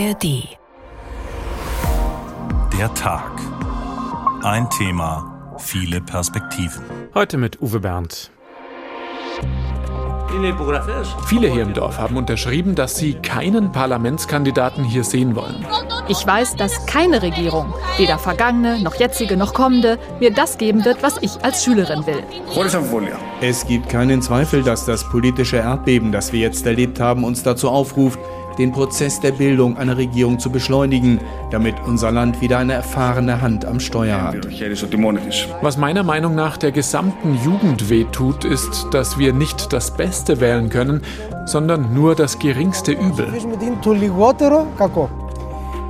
ARD. Der Tag. Ein Thema, viele Perspektiven. Heute mit Uwe Berndt. Viele hier im Dorf haben unterschrieben, dass sie keinen Parlamentskandidaten hier sehen wollen. Ich weiß, dass keine Regierung, weder vergangene noch jetzige noch kommende, mir das geben wird, was ich als Schülerin will. Es gibt keinen Zweifel, dass das politische Erdbeben, das wir jetzt erlebt haben, uns dazu aufruft, den Prozess der Bildung einer Regierung zu beschleunigen, damit unser Land wieder eine erfahrene Hand am Steuer hat. Was meiner Meinung nach der gesamten Jugend wehtut, ist, dass wir nicht das Beste wählen können, sondern nur das geringste Übel.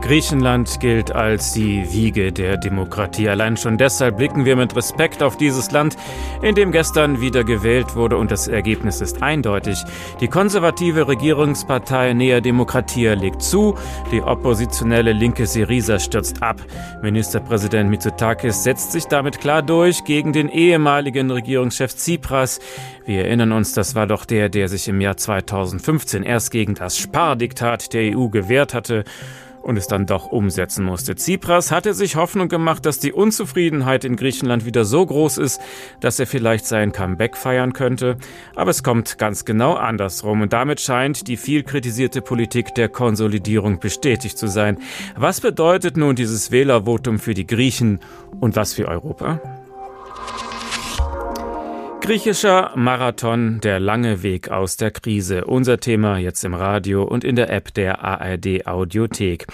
Griechenland gilt als die Wiege der Demokratie. Allein schon deshalb blicken wir mit Respekt auf dieses Land, in dem gestern wieder gewählt wurde und das Ergebnis ist eindeutig. Die konservative Regierungspartei Nea Demokratia legt zu, die oppositionelle linke Syriza stürzt ab. Ministerpräsident Mitsotakis setzt sich damit klar durch gegen den ehemaligen Regierungschef Tsipras. Wir erinnern uns, das war doch der, der sich im Jahr 2015 erst gegen das Spardiktat der EU gewehrt hatte und es dann doch umsetzen musste. Tsipras hatte sich Hoffnung gemacht, dass die Unzufriedenheit in Griechenland wieder so groß ist, dass er vielleicht sein Comeback feiern könnte. Aber es kommt ganz genau andersrum und damit scheint die viel kritisierte Politik der Konsolidierung bestätigt zu sein. Was bedeutet nun dieses Wählervotum für die Griechen und was für Europa? Griechischer Marathon, der lange Weg aus der Krise. Unser Thema jetzt im Radio und in der App der ARD Audiothek.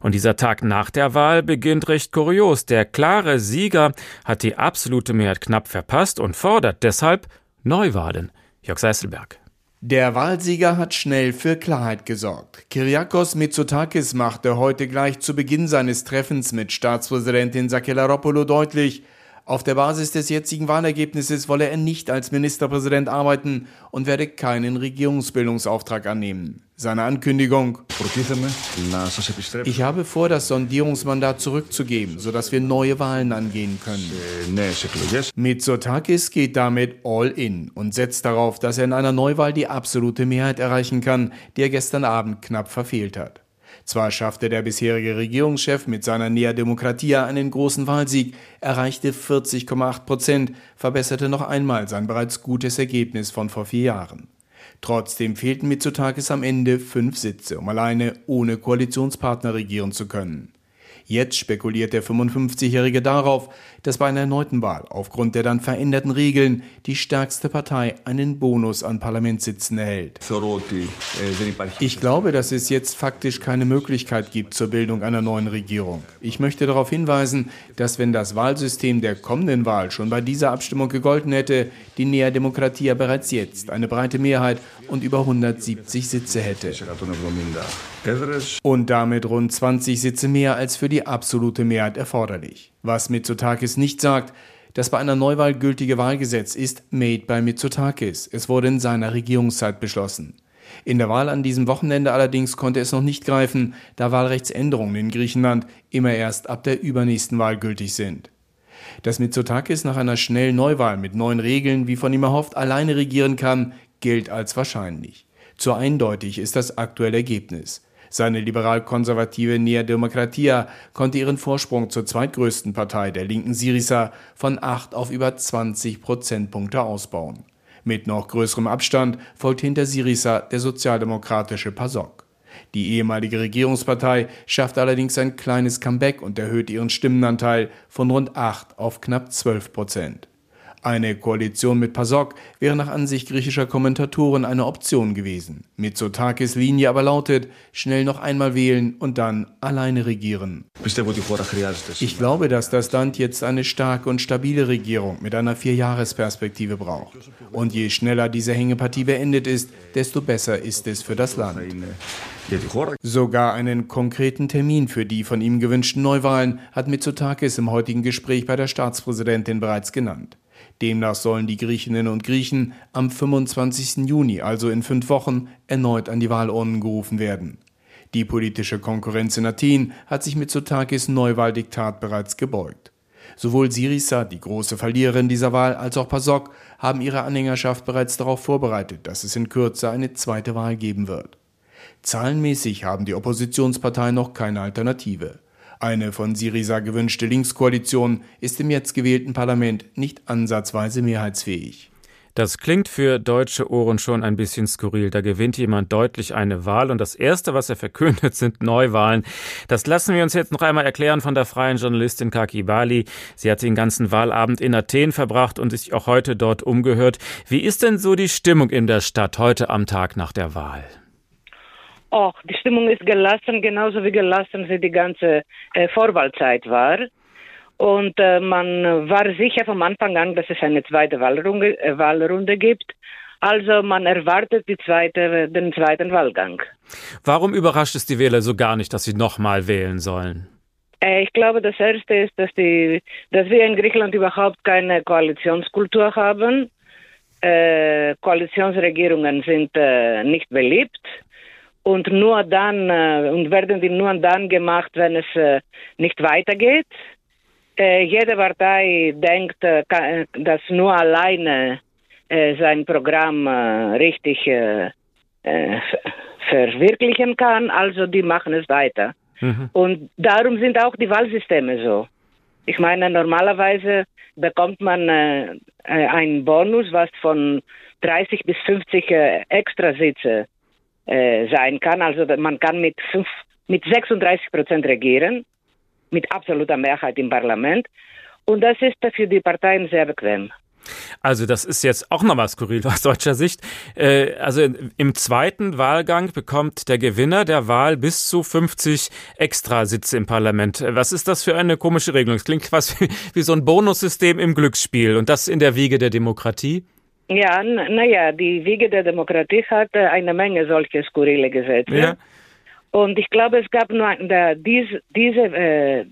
Und dieser Tag nach der Wahl beginnt recht kurios. Der klare Sieger hat die absolute Mehrheit knapp verpasst und fordert deshalb Neuwahlen. Jörg Seißelberg. Der Wahlsieger hat schnell für Klarheit gesorgt. Kyriakos Mitsotakis machte heute gleich zu Beginn seines Treffens mit Staatspräsidentin Sakelaropoulou deutlich, auf der Basis des jetzigen Wahlergebnisses wolle er nicht als Ministerpräsident arbeiten und werde keinen Regierungsbildungsauftrag annehmen. Seine Ankündigung. Ich habe vor, das Sondierungsmandat zurückzugeben, sodass wir neue Wahlen angehen können. Mitsotakis geht damit all in und setzt darauf, dass er in einer Neuwahl die absolute Mehrheit erreichen kann, die er gestern Abend knapp verfehlt hat. Zwar schaffte der bisherige Regierungschef mit seiner Nea Demokratia einen großen Wahlsieg, erreichte 40,8 Prozent, verbesserte noch einmal sein bereits gutes Ergebnis von vor vier Jahren. Trotzdem fehlten Mitsotakis am Ende fünf Sitze, um alleine ohne Koalitionspartner regieren zu können. Jetzt spekuliert der 55-Jährige darauf, dass bei einer erneuten Wahl aufgrund der dann veränderten Regeln die stärkste Partei einen Bonus an Parlamentssitzen erhält. Ich glaube, dass es jetzt faktisch keine Möglichkeit gibt zur Bildung einer neuen Regierung. Ich möchte darauf hinweisen, dass wenn das Wahlsystem der kommenden Wahl schon bei dieser Abstimmung gegolten hätte, die Nea Demokratia bereits jetzt eine breite Mehrheit und über 170 Sitze hätte. Und damit rund 20 Sitze mehr als für die absolute Mehrheit erforderlich. Was Mitsotakis nicht sagt, das bei einer Neuwahl gültige Wahlgesetz ist made by Mitsotakis. Es wurde in seiner Regierungszeit beschlossen. In der Wahl an diesem Wochenende allerdings konnte es noch nicht greifen, da Wahlrechtsänderungen in Griechenland immer erst ab der übernächsten Wahl gültig sind. Dass Mitsotakis nach einer schnellen Neuwahl mit neuen Regeln, wie von ihm erhofft, alleine regieren kann, gilt als wahrscheinlich. Zu eindeutig ist das aktuelle Ergebnis. Seine liberal-konservative Nea Demokratia konnte ihren Vorsprung zur zweitgrößten Partei der linken Syriza von 8 auf über 20 Prozentpunkte ausbauen. Mit noch größerem Abstand folgt hinter Syriza der sozialdemokratische PASOK. Die ehemalige Regierungspartei schafft allerdings ein kleines Comeback und erhöht ihren Stimmenanteil von rund 8 auf knapp 12 Prozent. Eine Koalition mit PASOK wäre nach Ansicht griechischer Kommentatoren eine Option gewesen. Mitsotakis Linie aber lautet, schnell noch einmal wählen und dann alleine regieren. Ich glaube, dass das Land jetzt eine starke und stabile Regierung mit einer Vierjahresperspektive braucht. Und je schneller diese Hängepartie beendet ist, desto besser ist es für das Land. Sogar einen konkreten Termin für die von ihm gewünschten Neuwahlen hat Mitsotakis im heutigen Gespräch bei der Staatspräsidentin bereits genannt. Demnach sollen die Griechinnen und Griechen am 25. Juni, also in fünf Wochen, erneut an die Wahlurnen gerufen werden. Die politische Konkurrenz in Athen hat sich mit Sotakis Neuwahldiktat bereits gebeugt. Sowohl Syriza, die große Verliererin dieser Wahl, als auch PASOK haben ihre Anhängerschaft bereits darauf vorbereitet, dass es in Kürze eine zweite Wahl geben wird. Zahlenmäßig haben die Oppositionsparteien noch keine Alternative. Eine von Syriza gewünschte Linkskoalition ist im jetzt gewählten Parlament nicht ansatzweise mehrheitsfähig. Das klingt für deutsche Ohren schon ein bisschen skurril. Da gewinnt jemand deutlich eine Wahl und das Erste, was er verkündet, sind Neuwahlen. Das lassen wir uns jetzt noch einmal erklären von der freien Journalistin Kaki Bali. Sie hat den ganzen Wahlabend in Athen verbracht und sich auch heute dort umgehört. Wie ist denn so die Stimmung in der Stadt heute am Tag nach der Wahl? Och, die Stimmung ist gelassen, genauso wie gelassen sie die ganze äh, Vorwahlzeit war. Und äh, man war sicher vom Anfang an, dass es eine zweite Wahlrunde, äh, Wahlrunde gibt. Also man erwartet zweite, den zweiten Wahlgang. Warum überrascht es die Wähler so gar nicht, dass sie nochmal wählen sollen? Äh, ich glaube, das Erste ist, dass, die, dass wir in Griechenland überhaupt keine Koalitionskultur haben. Äh, Koalitionsregierungen sind äh, nicht beliebt und nur dann äh, und werden die nur dann gemacht, wenn es äh, nicht weitergeht. Äh, jede Partei denkt, dass nur alleine sein Programm richtig verwirklichen kann, also die machen es weiter. Mhm. Und darum sind auch die Wahlsysteme so. Ich meine, normalerweise bekommt man einen Bonus, was von 30 bis 50 äh, Extrasitze äh, sein kann. Also man kann mit, fünf, mit 36 Prozent regieren mit absoluter Mehrheit im Parlament. Und das ist für die Parteien sehr bequem. Also das ist jetzt auch nochmal skurril aus deutscher Sicht. Äh, also im zweiten Wahlgang bekommt der Gewinner der Wahl bis zu 50 Extrasitze im Parlament. Was ist das für eine komische Regelung? Es klingt quasi wie so ein Bonussystem im Glücksspiel und das in der Wiege der Demokratie. Ja, naja, die Wiege der Demokratie hat eine Menge solche skurrile Gesetze. Ja. Und ich glaube, es gab nur der, dies, diese, äh,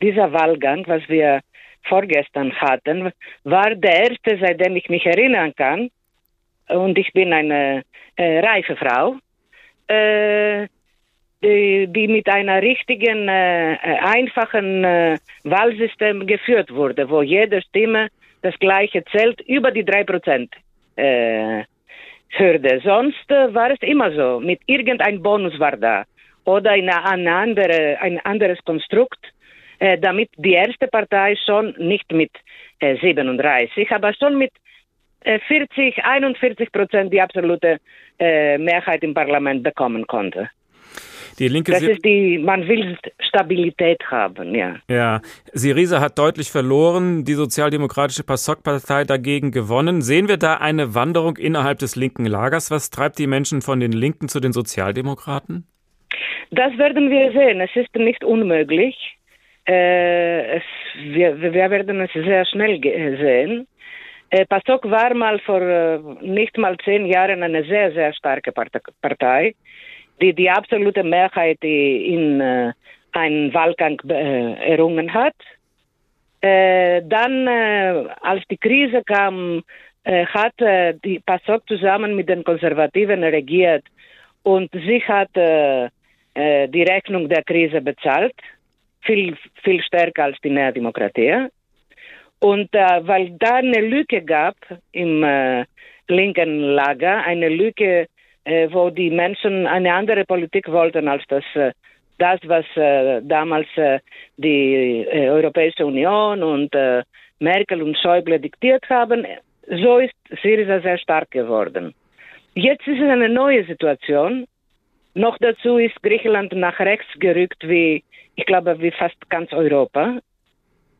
dieser Wahlgang, was wir vorgestern hatten, war der erste, seitdem ich mich erinnern kann. Und ich bin eine äh, reife Frau, äh, die, die, mit einer richtigen, äh, einfachen äh, Wahlsystem geführt wurde, wo jede Stimme das gleiche zählt über die drei Prozent. Äh, Hürde. Sonst war es immer so. Mit irgendein Bonus war da oder eine, eine andere, ein anderes Konstrukt, äh, damit die erste Partei schon nicht mit äh, 37, aber schon mit äh, 40, 41 Prozent die absolute Mehrheit im Parlament bekommen konnte. Die linke das ist die, man will Stabilität haben, ja. Ja, Syriza hat deutlich verloren, die sozialdemokratische PASOK-Partei dagegen gewonnen. Sehen wir da eine Wanderung innerhalb des linken Lagers? Was treibt die Menschen von den Linken zu den Sozialdemokraten? Das werden wir sehen. Es ist nicht unmöglich. Äh, es, wir, wir, werden es sehr schnell sehen. Äh, PASOK war mal vor äh, nicht mal zehn Jahren eine sehr, sehr starke Partei, die die absolute Mehrheit in äh, einen Wahlgang äh, errungen hat. Äh, dann, äh, als die Krise kam, hat die PASOK zusammen mit den Konservativen regiert und sie hat äh, die Rechnung der Krise bezahlt, viel, viel stärker als die Nea Demokratie. Und äh, weil da eine Lücke gab im äh, linken Lager, eine Lücke, äh, wo die Menschen eine andere Politik wollten als das, äh, das was äh, damals die Europäische Union und Merkel und Schäuble diktiert haben, so ist Syriza sehr stark geworden. Jetzt ist es eine neue Situation noch dazu ist Griechenland nach rechts gerückt, wie ich glaube, wie fast ganz Europa.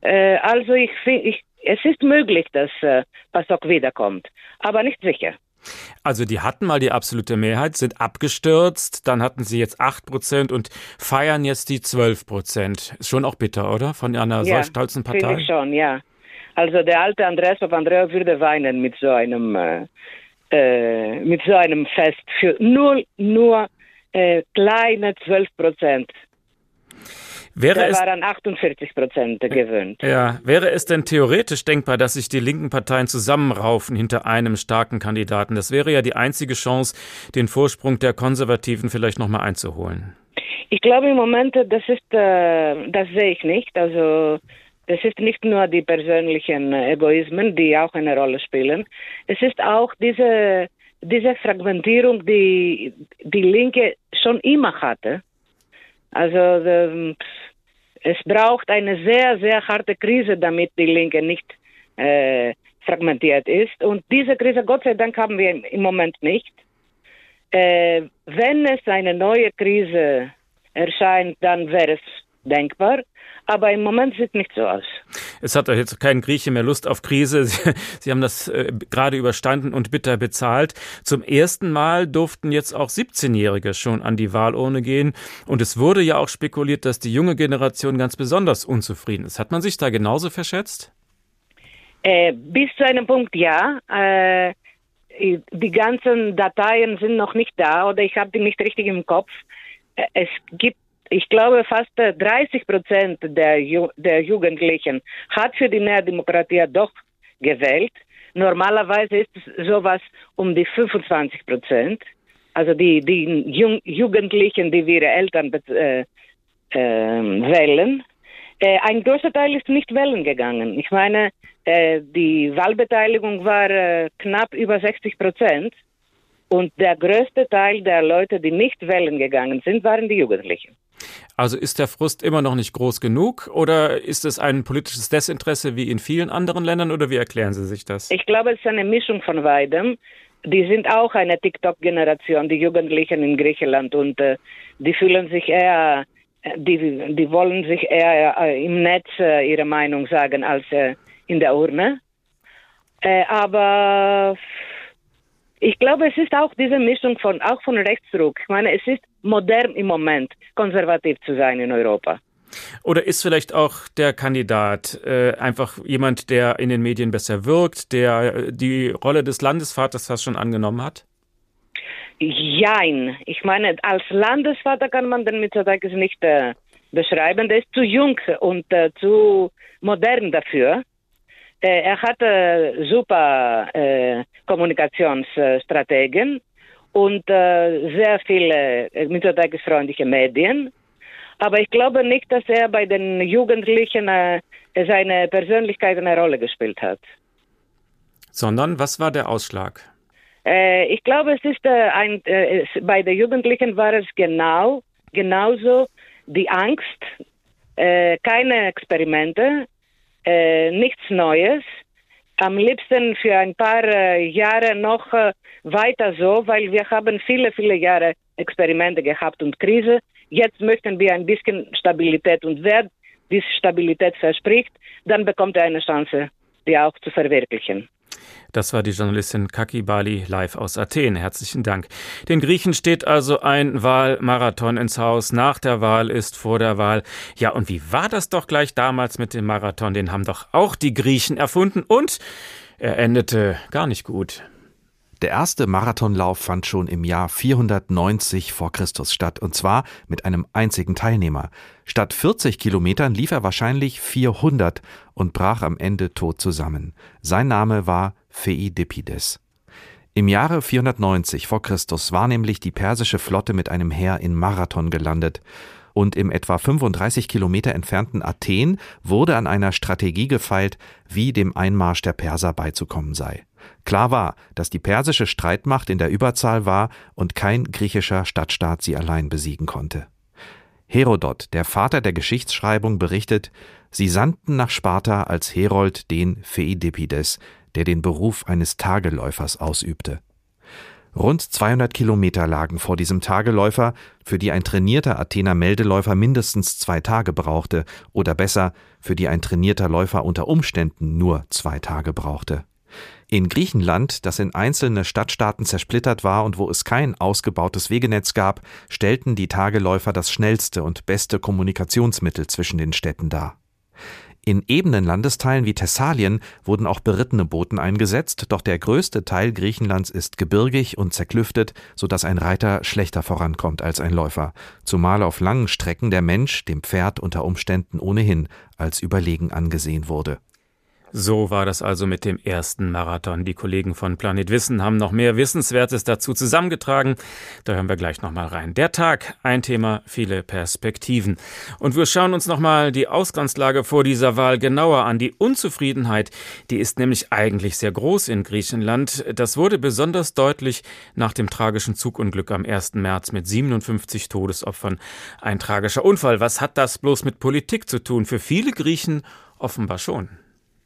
Äh, also ich, ich, es ist möglich, dass äh, PASOK wiederkommt, aber nicht sicher. Also die hatten mal die absolute Mehrheit, sind abgestürzt, dann hatten sie jetzt 8 Prozent und feiern jetzt die 12 Prozent. Ist schon auch bitter, oder? Von einer ja, solch stolzen Partei? Ja, schon, ja. Also der alte Andreas Papandreou würde weinen mit so einem äh, äh, mit so einem Fest für nur nur äh, kleine 12 Prozent. Wäre Der es, war an 48 Prozent gewöhnt. Ja, wäre es denn theoretisch denkbar, dass sich die linken Parteien zusammenraufen hinter einem starken Kandidaten? Das wäre ja die einzige Chance, den Vorsprung der Konservativen vielleicht nochmal einzuholen. Ich glaube im Moment, das ist, äh, das sehe ich nicht. Also es ist nicht nur die persönlichen Egoismen, die auch eine Rolle spielen. Es ist auch diese diese Fragmentierung, die die Linke schon immer hatte. Also ähm, es braucht eine sehr, sehr harte Krise, damit die Linke nicht äh, fragmentiert ist. Und diese Krise, Gott sei Dank, haben wir im Moment nicht. Äh, wenn es eine neue Krise erscheint, dann wäre es denkbar. Aber im Moment sieht nicht so aus. Es hat jetzt kein Grieche mehr Lust auf Krise. Sie, Sie haben das äh, gerade überstanden und bitter bezahlt. Zum ersten Mal durften jetzt auch 17-Jährige schon an die Wahlurne gehen. Und es wurde ja auch spekuliert, dass die junge Generation ganz besonders unzufrieden ist. Hat man sich da genauso verschätzt? Äh, bis zu einem Punkt ja. Äh, die ganzen Dateien sind noch nicht da oder ich habe die nicht richtig im Kopf. Äh, es gibt ich glaube, fast 30 Prozent der, Ju der Jugendlichen hat für die Nährdemokratie doch gewählt. Normalerweise ist es sowas um die 25 Prozent. Also die, die Jung Jugendlichen, die ihre Eltern äh, äh, wählen. Äh, ein großer Teil ist nicht wählen gegangen. Ich meine, äh, die Wahlbeteiligung war äh, knapp über 60 Prozent. Und der größte Teil der Leute, die nicht wählen gegangen sind, waren die Jugendlichen. Also ist der Frust immer noch nicht groß genug oder ist es ein politisches Desinteresse wie in vielen anderen Ländern oder wie erklären Sie sich das? Ich glaube, es ist eine Mischung von beidem. Die sind auch eine TikTok-Generation, die Jugendlichen in Griechenland und äh, die fühlen sich eher, die, die wollen sich eher äh, im Netz äh, ihre Meinung sagen als äh, in der Urne. Äh, aber ich glaube, es ist auch diese Mischung von, auch von Rechtsdruck. Ich meine, es ist modern im Moment, konservativ zu sein in Europa. Oder ist vielleicht auch der Kandidat äh, einfach jemand, der in den Medien besser wirkt, der äh, die Rolle des Landesvaters fast schon angenommen hat? Jein. Ich meine, als Landesvater kann man den Mitsotakis nicht äh, beschreiben. Der ist zu jung und äh, zu modern dafür. Äh, er hatte super äh, Kommunikationsstrategen und äh, sehr viele äh, Medien. Aber ich glaube nicht, dass er bei den Jugendlichen äh, seine Persönlichkeit eine Rolle gespielt hat. Sondern was war der Ausschlag? Äh, ich glaube, es ist äh, ein, äh, es, bei den Jugendlichen war es genau, genauso die Angst, äh, keine Experimente, äh, nichts Neues. Am liebsten für ein paar äh, Jahre noch äh, weiter so, weil wir haben viele, viele Jahre Experimente gehabt und Krise. Jetzt möchten wir ein bisschen Stabilität und wer diese Stabilität verspricht, dann bekommt er eine Chance, die auch zu verwirklichen. Das war die Journalistin Kaki Bali live aus Athen. Herzlichen Dank. Den Griechen steht also ein Wahlmarathon ins Haus. Nach der Wahl ist vor der Wahl. Ja, und wie war das doch gleich damals mit dem Marathon? Den haben doch auch die Griechen erfunden und er endete gar nicht gut. Der erste Marathonlauf fand schon im Jahr 490 vor Christus statt, und zwar mit einem einzigen Teilnehmer. Statt 40 Kilometern lief er wahrscheinlich 400 und brach am Ende tot zusammen. Sein Name war Pheidipides. Im Jahre 490 vor Christus war nämlich die persische Flotte mit einem Heer in Marathon gelandet und im etwa 35 Kilometer entfernten Athen wurde an einer Strategie gefeilt, wie dem Einmarsch der Perser beizukommen sei. Klar war, dass die persische Streitmacht in der Überzahl war und kein griechischer Stadtstaat sie allein besiegen konnte. Herodot, der Vater der Geschichtsschreibung, berichtet, sie sandten nach Sparta als Herold den Pheidipides, der den Beruf eines Tageläufers ausübte. Rund 200 Kilometer lagen vor diesem Tageläufer, für die ein trainierter Athener Meldeläufer mindestens zwei Tage brauchte, oder besser, für die ein trainierter Läufer unter Umständen nur zwei Tage brauchte. In Griechenland, das in einzelne Stadtstaaten zersplittert war und wo es kein ausgebautes Wegenetz gab, stellten die Tageläufer das schnellste und beste Kommunikationsmittel zwischen den Städten dar. In ebenen Landesteilen wie Thessalien wurden auch berittene Booten eingesetzt, doch der größte Teil Griechenlands ist gebirgig und zerklüftet, so dass ein Reiter schlechter vorankommt als ein Läufer, zumal auf langen Strecken der Mensch dem Pferd unter Umständen ohnehin als überlegen angesehen wurde. So war das also mit dem ersten Marathon. Die Kollegen von Planet Wissen haben noch mehr Wissenswertes dazu zusammengetragen. Da hören wir gleich nochmal rein. Der Tag, ein Thema, viele Perspektiven. Und wir schauen uns nochmal die Ausgangslage vor dieser Wahl genauer an. Die Unzufriedenheit, die ist nämlich eigentlich sehr groß in Griechenland. Das wurde besonders deutlich nach dem tragischen Zugunglück am 1. März mit 57 Todesopfern. Ein tragischer Unfall. Was hat das bloß mit Politik zu tun? Für viele Griechen offenbar schon.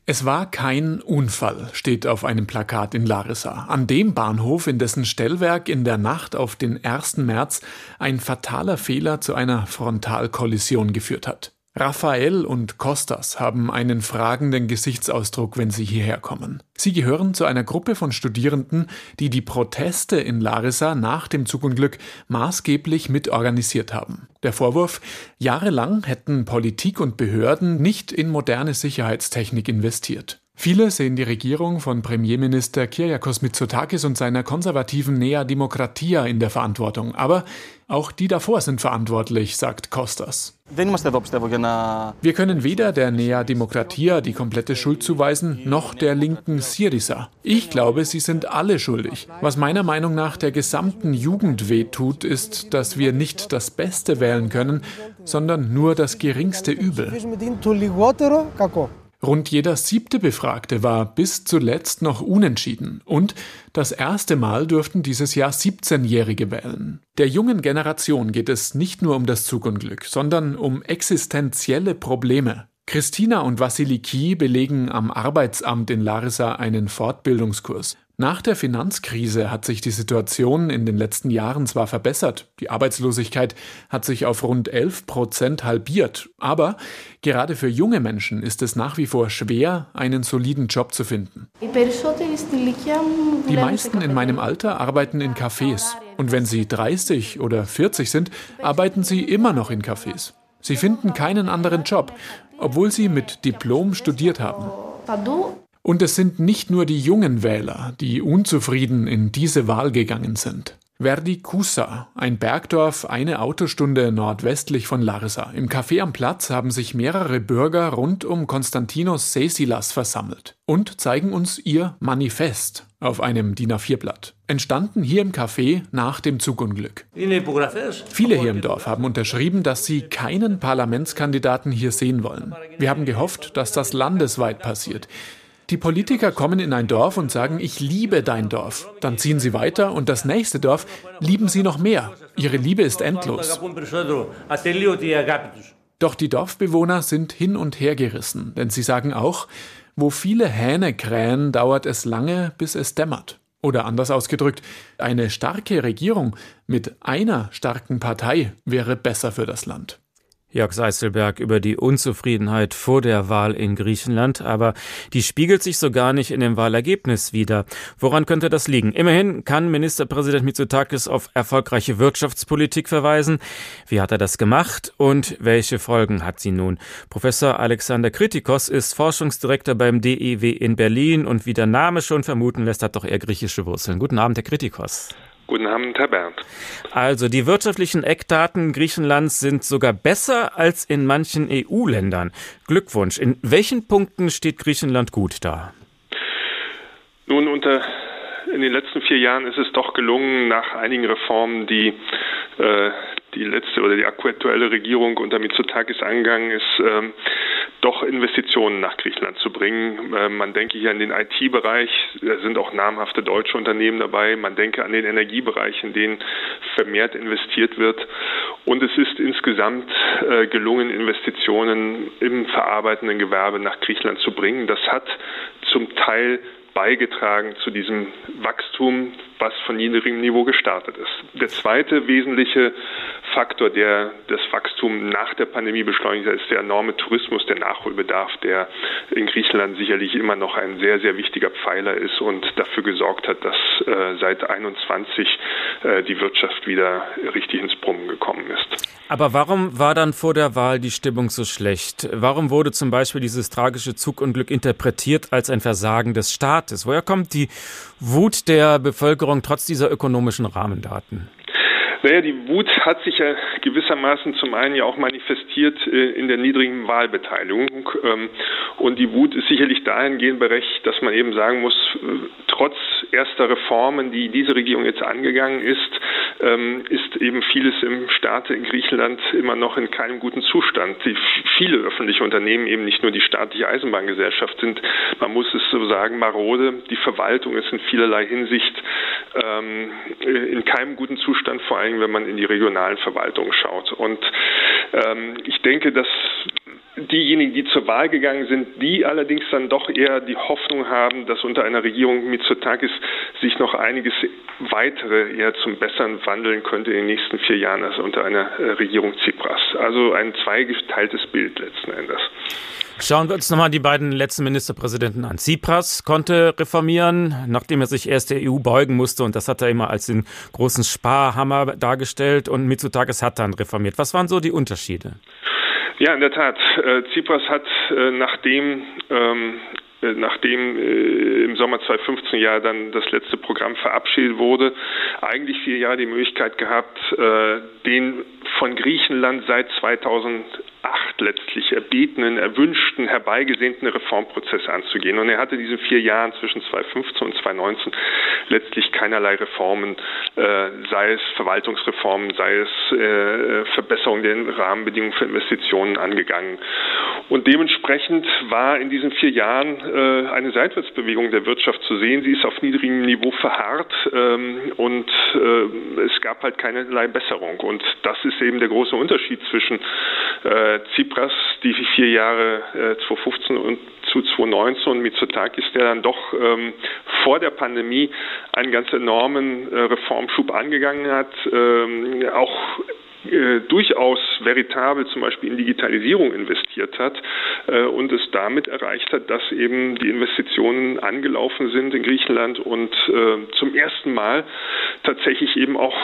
Es war kein Unfall, steht auf einem Plakat in Larissa, an dem Bahnhof, in dessen Stellwerk in der Nacht auf den 1. März ein fataler Fehler zu einer Frontalkollision geführt hat. Raphael und Kostas haben einen fragenden Gesichtsausdruck, wenn sie hierher kommen. Sie gehören zu einer Gruppe von Studierenden, die die Proteste in Larissa nach dem Zugunglück maßgeblich mitorganisiert haben. Der Vorwurf, jahrelang hätten Politik und Behörden nicht in moderne Sicherheitstechnik investiert. Viele sehen die Regierung von Premierminister Kyriakos Mitsotakis und seiner konservativen Nea Demokratia in der Verantwortung. Aber auch die davor sind verantwortlich, sagt Kostas. Wir können weder der Nea Demokratia die komplette Schuld zuweisen, noch der linken Syriza. Ich glaube, sie sind alle schuldig. Was meiner Meinung nach der gesamten Jugend wehtut, ist, dass wir nicht das Beste wählen können, sondern nur das geringste Übel. Rund jeder siebte Befragte war bis zuletzt noch unentschieden und das erste Mal durften dieses Jahr 17-Jährige wählen. Der jungen Generation geht es nicht nur um das Zugunglück, sondern um existenzielle Probleme. Christina und Vassiliki belegen am Arbeitsamt in Larissa einen Fortbildungskurs. Nach der Finanzkrise hat sich die Situation in den letzten Jahren zwar verbessert, die Arbeitslosigkeit hat sich auf rund 11 Prozent halbiert, aber gerade für junge Menschen ist es nach wie vor schwer, einen soliden Job zu finden. Die meisten in meinem Alter arbeiten in Cafés und wenn sie 30 oder 40 sind, arbeiten sie immer noch in Cafés. Sie finden keinen anderen Job, obwohl sie mit Diplom studiert haben. Und es sind nicht nur die jungen Wähler, die unzufrieden in diese Wahl gegangen sind. Verdi Kusa, ein Bergdorf eine Autostunde nordwestlich von Larsa. Im Café am Platz haben sich mehrere Bürger rund um Konstantinos Sesilas versammelt und zeigen uns ihr Manifest auf einem DIN A4-Blatt. Entstanden hier im Café nach dem Zugunglück. Viele hier im Dorf haben unterschrieben, dass sie keinen Parlamentskandidaten hier sehen wollen. Wir haben gehofft, dass das landesweit passiert. Die Politiker kommen in ein Dorf und sagen, ich liebe dein Dorf. Dann ziehen sie weiter und das nächste Dorf lieben sie noch mehr. Ihre Liebe ist endlos. Doch die Dorfbewohner sind hin und her gerissen, denn sie sagen auch, wo viele Hähne krähen, dauert es lange, bis es dämmert. Oder anders ausgedrückt, eine starke Regierung mit einer starken Partei wäre besser für das Land. Jörg Seißelberg über die Unzufriedenheit vor der Wahl in Griechenland, aber die spiegelt sich so gar nicht in dem Wahlergebnis wider. Woran könnte das liegen? Immerhin kann Ministerpräsident Mitsotakis auf erfolgreiche Wirtschaftspolitik verweisen. Wie hat er das gemacht und welche Folgen hat sie nun? Professor Alexander Kritikos ist Forschungsdirektor beim DIW in Berlin und wie der Name schon vermuten lässt, hat doch eher griechische Wurzeln. Guten Abend, Herr Kritikos. Guten Abend, Herr Bernd. Also die wirtschaftlichen Eckdaten Griechenlands sind sogar besser als in manchen EU-Ländern. Glückwunsch. In welchen Punkten steht Griechenland gut da? Nun, unter in den letzten vier Jahren ist es doch gelungen, nach einigen Reformen, die äh, die letzte oder die aktuelle Regierung unter Mitsotakis angegangen ist, ähm, doch Investitionen nach Griechenland zu bringen. Äh, man denke hier an den IT-Bereich, da sind auch namhafte deutsche Unternehmen dabei. Man denke an den Energiebereich, in den vermehrt investiert wird. Und es ist insgesamt äh, gelungen, Investitionen im verarbeitenden Gewerbe nach Griechenland zu bringen. Das hat zum Teil beigetragen zu diesem Wachstum, was von niedrigem Niveau gestartet ist. Der zweite wesentliche Faktor, der das Wachstum nach der Pandemie beschleunigt hat, ist der enorme Tourismus, der Nachholbedarf, der in Griechenland sicherlich immer noch ein sehr, sehr wichtiger Pfeiler ist und dafür gesorgt hat, dass äh, seit 21 äh, die Wirtschaft wieder richtig ins Brummen gekommen ist. Aber warum war dann vor der Wahl die Stimmung so schlecht? Warum wurde zum Beispiel dieses tragische Zugunglück interpretiert als ein Versagen des Staates? Woher kommt die Wut der Bevölkerung trotz dieser ökonomischen Rahmendaten? Naja, die Wut hat sich ja gewissermaßen zum einen ja auch manifestiert äh, in der niedrigen Wahlbeteiligung. Ähm, und die Wut ist sicherlich dahingehend berechtigt, dass man eben sagen muss, äh, trotz erster Reformen, die diese Regierung jetzt angegangen ist, ähm, ist eben vieles im Staat in Griechenland immer noch in keinem guten Zustand. Die viele öffentliche Unternehmen, eben nicht nur die staatliche Eisenbahngesellschaft, sind, man muss es so sagen, marode. Die Verwaltung ist in vielerlei Hinsicht ähm, in keinem guten Zustand, vor allem wenn man in die regionalen Verwaltungen schaut. Und ähm, ich denke, dass diejenigen, die zur Wahl gegangen sind, die allerdings dann doch eher die Hoffnung haben, dass unter einer Regierung Mitsotakis sich noch einiges weitere eher zum Besseren wandeln könnte in den nächsten vier Jahren als unter einer äh, Regierung Tsipras. Also ein zweigeteiltes Bild letzten Endes. Schauen wir uns nochmal die beiden letzten Ministerpräsidenten an. Tsipras konnte reformieren, nachdem er sich erst der EU beugen musste und das hat er immer als den großen Sparhammer dargestellt und Mitsotakis hat dann reformiert. Was waren so die Unterschiede? Ja, in der Tat. Äh, Tsipras hat, äh, nachdem ähm, äh, nachdem äh, im Sommer 2015 ja dann das letzte Programm verabschiedet wurde, eigentlich vier Jahre die Möglichkeit gehabt, äh, den von Griechenland seit 2008 letztlich erbetenen, erwünschten, herbeigesehnten Reformprozess anzugehen. Und er hatte diesen vier Jahren zwischen 2015 und 2019 letztlich keinerlei Reformen, äh, sei es Verwaltungsreformen, sei es äh, Verbesserung der Rahmenbedingungen für Investitionen angegangen. Und dementsprechend war in diesen vier Jahren äh, eine Seitwärtsbewegung der Wirtschaft zu sehen. Sie ist auf niedrigem Niveau verharrt ähm, und äh, es gab halt keinerlei Besserung. Und das ist eben der große Unterschied zwischen äh, Tsipras, die vier Jahre äh, 2015 und zu 2019 und Mitsotakis, der dann doch ähm, vor der Pandemie einen ganz enormen äh, Reformschub angegangen hat, ähm, auch äh, durchaus veritabel zum Beispiel in Digitalisierung investiert hat äh, und es damit erreicht hat, dass eben die Investitionen angelaufen sind in Griechenland und äh, zum ersten Mal tatsächlich eben auch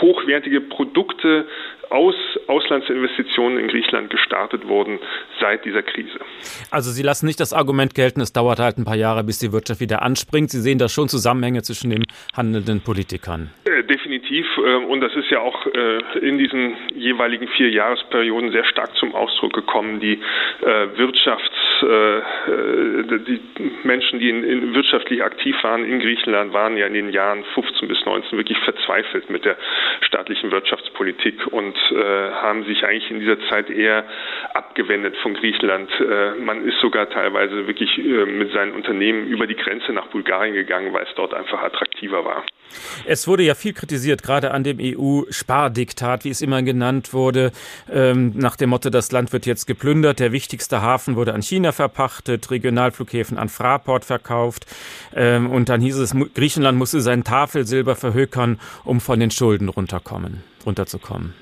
hochwertige Produkte aus Auslandsinvestitionen in Griechenland gestartet wurden seit dieser Krise. Also Sie lassen nicht das Argument gelten, es dauert halt ein paar Jahre, bis die Wirtschaft wieder anspringt. Sie sehen da schon Zusammenhänge zwischen den handelnden Politikern. Äh, definitiv. Äh, und das ist ja auch äh, in diesen jeweiligen vier Jahresperioden sehr stark zum Ausdruck gekommen. Die äh, Wirtschafts, äh, die Menschen, die in, in wirtschaftlich aktiv waren in Griechenland, waren ja in den Jahren 15 bis 19 wirklich verzweifelt mit der staatlichen Wirtschaftspolitik und haben sich eigentlich in dieser Zeit eher abgewendet von Griechenland. Man ist sogar teilweise wirklich mit seinen Unternehmen über die Grenze nach Bulgarien gegangen, weil es dort einfach attraktiver war. Es wurde ja viel kritisiert, gerade an dem EU-Spardiktat, wie es immer genannt wurde, ähm, nach dem Motto, das Land wird jetzt geplündert, der wichtigste Hafen wurde an China verpachtet, Regionalflughäfen an Fraport verkauft ähm, und dann hieß es, Griechenland musste sein Tafelsilber verhökern, um von den Schulden runterkommen, runterzukommen.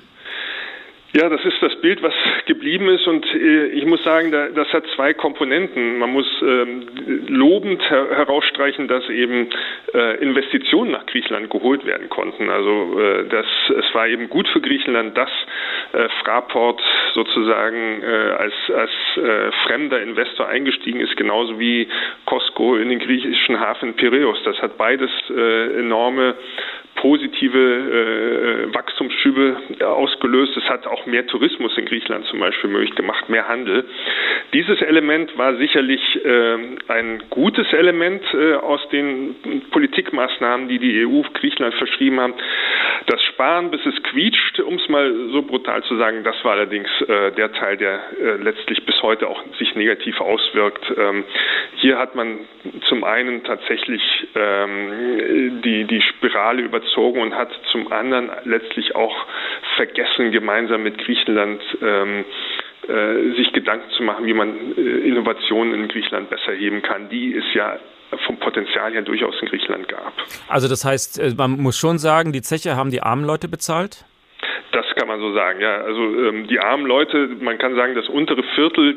Ja, das ist das Bild, was geblieben ist und äh, ich muss sagen, das hat zwei Komponenten. Man muss ähm, lobend herausstreichen, dass eben äh, Investitionen nach Griechenland geholt werden konnten. Also äh, das, es war eben gut für Griechenland, dass Fraport sozusagen als, als fremder Investor eingestiegen ist, genauso wie Costco in den griechischen Hafen Piräus. Das hat beides enorme positive Wachstumsschübe ausgelöst. Es hat auch mehr Tourismus in Griechenland zum Beispiel möglich gemacht, mehr Handel. Dieses Element war sicherlich äh, ein gutes Element äh, aus den Politikmaßnahmen, die die EU Griechenland verschrieben haben. Das Sparen, bis es quietscht, um es mal so brutal zu sagen, das war allerdings äh, der Teil, der äh, letztlich bis heute auch sich negativ auswirkt. Ähm, hier hat man zum einen tatsächlich ähm, die, die Spirale über überzogen und hat zum anderen letztlich auch vergessen, gemeinsam mit Griechenland ähm, äh, sich Gedanken zu machen, wie man äh, Innovationen in Griechenland besser heben kann, die es ja vom Potenzial her durchaus in Griechenland gab. Also das heißt, äh, man muss schon sagen, die Zeche haben die armen Leute bezahlt? Das kann man so sagen, ja. Also ähm, die armen Leute, man kann sagen, das untere Viertel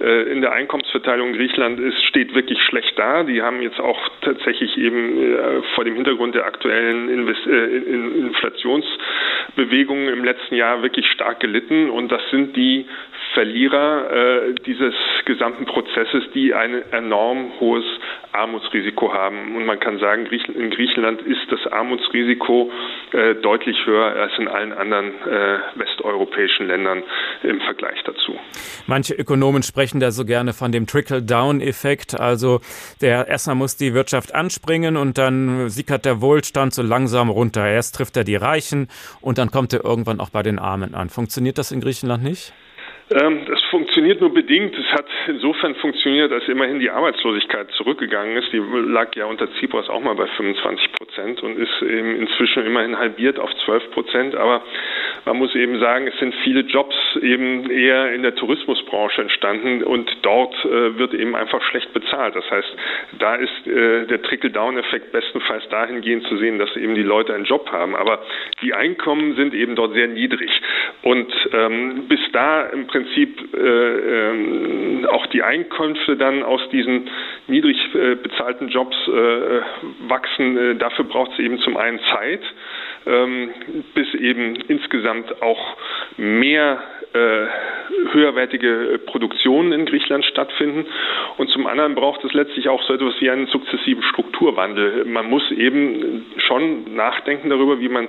äh, in der Einkommensverteilung in Griechenland ist, steht wirklich schlecht da. Die haben jetzt auch tatsächlich eben äh, vor dem Hintergrund der aktuellen Invest äh, Inflationsbewegungen im letzten Jahr wirklich stark gelitten. Und das sind die Verlierer äh, dieses gesamten Prozesses, die ein enorm hohes Armutsrisiko haben. Und man kann sagen, in Griechenland ist das Armutsrisiko äh, deutlich höher als in allen anderen äh, westeuropäischen Ländern im Vergleich dazu. Manche Ökonomen sprechen da so gerne von dem Trickle-Down-Effekt. Also der erstmal muss die Wirtschaft anspringen und dann sickert der Wohlstand so langsam runter. Erst trifft er die Reichen und dann kommt er irgendwann auch bei den Armen an. Funktioniert das in Griechenland nicht? Ähm, das funktioniert nur bedingt. Es hat insofern funktioniert, als immerhin die Arbeitslosigkeit zurückgegangen ist. Die lag ja unter Tsipras auch mal bei 25 Prozent und ist eben inzwischen immerhin halbiert auf 12 Prozent. Aber man muss eben sagen, es sind viele Jobs eben eher in der Tourismusbranche entstanden und dort äh, wird eben einfach schlecht bezahlt. Das heißt, da ist äh, der Trickle-Down-Effekt bestenfalls dahingehend zu sehen, dass eben die Leute einen Job haben. Aber die Einkommen sind eben dort sehr niedrig. Und ähm, bis da im Prinzip äh, äh, auch die Einkünfte dann aus diesen niedrig äh, bezahlten Jobs äh, wachsen, äh, dafür braucht es eben zum einen Zeit, ähm, bis eben insgesamt auch mehr höherwertige Produktionen in Griechenland stattfinden. Und zum anderen braucht es letztlich auch so etwas wie einen sukzessiven Strukturwandel. Man muss eben schon nachdenken darüber, wie man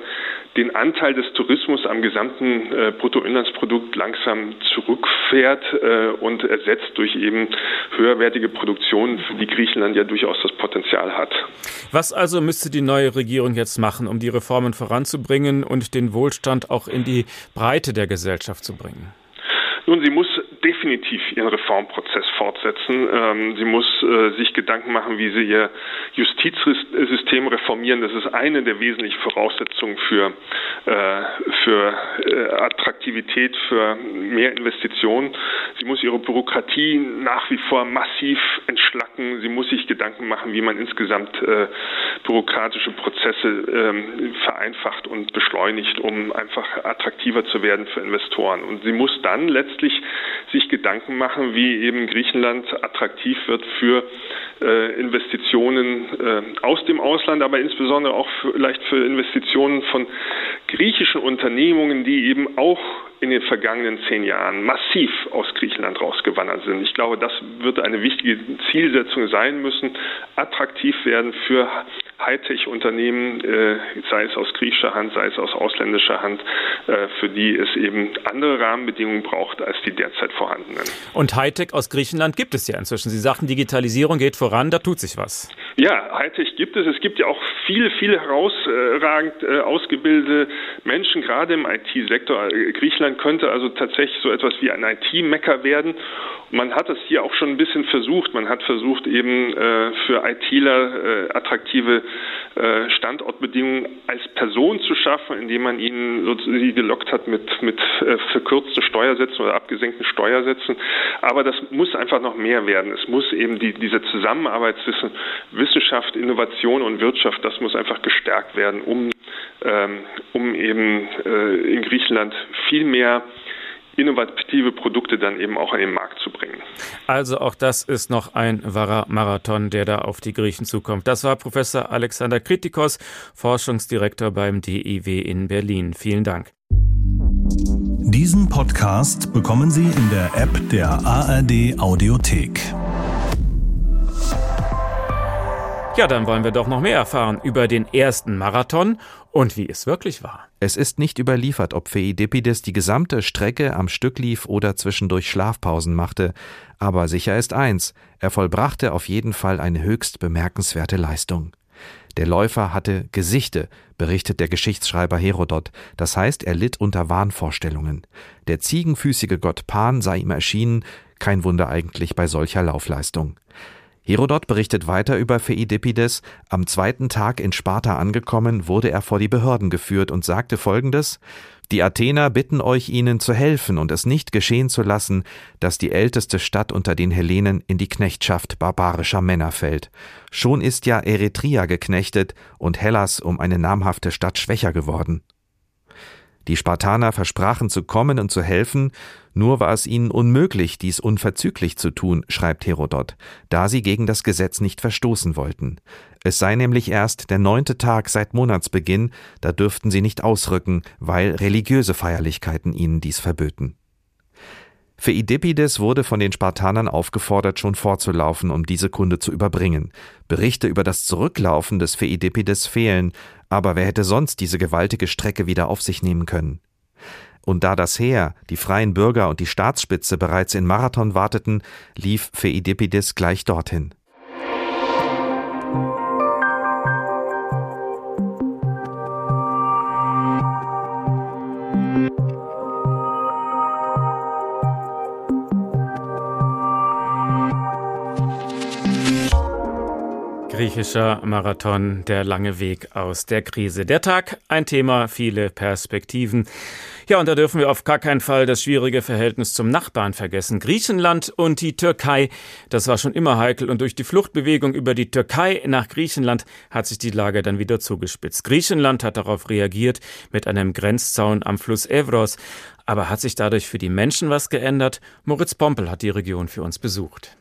den Anteil des Tourismus am gesamten äh, Bruttoinlandsprodukt langsam zurückfährt äh, und ersetzt durch eben höherwertige Produktionen, für die Griechenland ja durchaus das Potenzial hat. Was also müsste die neue Regierung jetzt machen, um die Reformen voranzubringen und den Wohlstand auch in die Breite der Gesellschaft zu bringen? Nun, sie muss definitiv ihren Reformprozess fortsetzen. Ähm, sie muss äh, sich Gedanken machen, wie sie ihr Justizsystem reformieren. Das ist eine der wesentlichen Voraussetzungen für, äh, für äh, Attraktivität, für mehr Investitionen. Sie muss ihre Bürokratie nach wie vor massiv entschlacken. Sie muss sich Gedanken machen, wie man insgesamt äh, bürokratische Prozesse ähm, vereinfacht und beschleunigt, um einfach attraktiver zu werden für Investoren. Und sie muss dann letztlich sich Gedanken machen, wie eben Griechenland attraktiv wird für äh, Investitionen äh, aus dem Ausland, aber insbesondere auch vielleicht für Investitionen von griechischen Unternehmungen, die eben auch in den vergangenen zehn Jahren massiv aus Griechenland rausgewandert sind. Ich glaube, das wird eine wichtige Zielsetzung sein müssen, attraktiv werden für Hightech-Unternehmen, äh, sei es aus griechischer Hand, sei es aus ausländischer Hand, äh, für die es eben andere Rahmenbedingungen braucht als die derzeit vorhandenen. Und Hightech aus Griechenland gibt es ja inzwischen. Sie sagten, Digitalisierung geht voran, da tut sich was. Ja, Hightech gibt es. Es gibt ja auch viele, viele herausragend äh, ausgebildete Menschen, gerade im IT-Sektor. Griechenland könnte also tatsächlich so etwas wie ein IT-Mecker werden. Man hat es hier auch schon ein bisschen versucht. Man hat versucht, eben äh, für ITler äh, attraktive äh, Standortbedingungen als Person zu schaffen, indem man ihnen sozusagen gelockt hat mit, mit äh, verkürzten Steuersätzen oder abgesenkten Steuersätzen. Aber das muss einfach noch mehr werden. Es muss eben die, diese Zusammenarbeit zwischen Wissenschaft, Innovation und Wirtschaft, das muss einfach gestärkt werden, um, ähm, um eben äh, in Griechenland viel mehr innovative Produkte dann eben auch an den Markt zu bringen. Also auch das ist noch ein wahrer Marathon, der da auf die Griechen zukommt. Das war Professor Alexander Kritikos, Forschungsdirektor beim DIW in Berlin. Vielen Dank. Diesen Podcast bekommen Sie in der App der ARD Audiothek. Ja, dann wollen wir doch noch mehr erfahren über den ersten Marathon und wie es wirklich war. Es ist nicht überliefert, ob Pheidippides die gesamte Strecke am Stück lief oder zwischendurch Schlafpausen machte, aber sicher ist eins, er vollbrachte auf jeden Fall eine höchst bemerkenswerte Leistung. Der Läufer hatte Gesichte, berichtet der Geschichtsschreiber Herodot, das heißt, er litt unter Wahnvorstellungen. Der ziegenfüßige Gott Pan sei ihm erschienen, kein Wunder eigentlich bei solcher Laufleistung. Herodot berichtet weiter über Pheidippides. Am zweiten Tag in Sparta angekommen, wurde er vor die Behörden geführt und sagte folgendes: Die Athener bitten euch, ihnen zu helfen und es nicht geschehen zu lassen, dass die älteste Stadt unter den Hellenen in die Knechtschaft barbarischer Männer fällt. Schon ist ja Eretria geknechtet und Hellas um eine namhafte Stadt schwächer geworden. Die Spartaner versprachen zu kommen und zu helfen, nur war es ihnen unmöglich, dies unverzüglich zu tun, schreibt Herodot, da sie gegen das Gesetz nicht verstoßen wollten. Es sei nämlich erst der neunte Tag seit Monatsbeginn, da dürften sie nicht ausrücken, weil religiöse Feierlichkeiten ihnen dies verböten. Pheidippides wurde von den Spartanern aufgefordert, schon vorzulaufen, um diese Kunde zu überbringen. Berichte über das Zurücklaufen des Pheidippides fehlen, aber wer hätte sonst diese gewaltige Strecke wieder auf sich nehmen können? Und da das Heer, die freien Bürger und die Staatsspitze bereits in Marathon warteten, lief Pheidippides gleich dorthin. Griechischer Marathon, der lange Weg aus der Krise. Der Tag, ein Thema, viele Perspektiven. Ja, und da dürfen wir auf gar keinen Fall das schwierige Verhältnis zum Nachbarn vergessen. Griechenland und die Türkei, das war schon immer heikel und durch die Fluchtbewegung über die Türkei nach Griechenland hat sich die Lage dann wieder zugespitzt. Griechenland hat darauf reagiert mit einem Grenzzaun am Fluss Evros. Aber hat sich dadurch für die Menschen was geändert? Moritz Pompel hat die Region für uns besucht.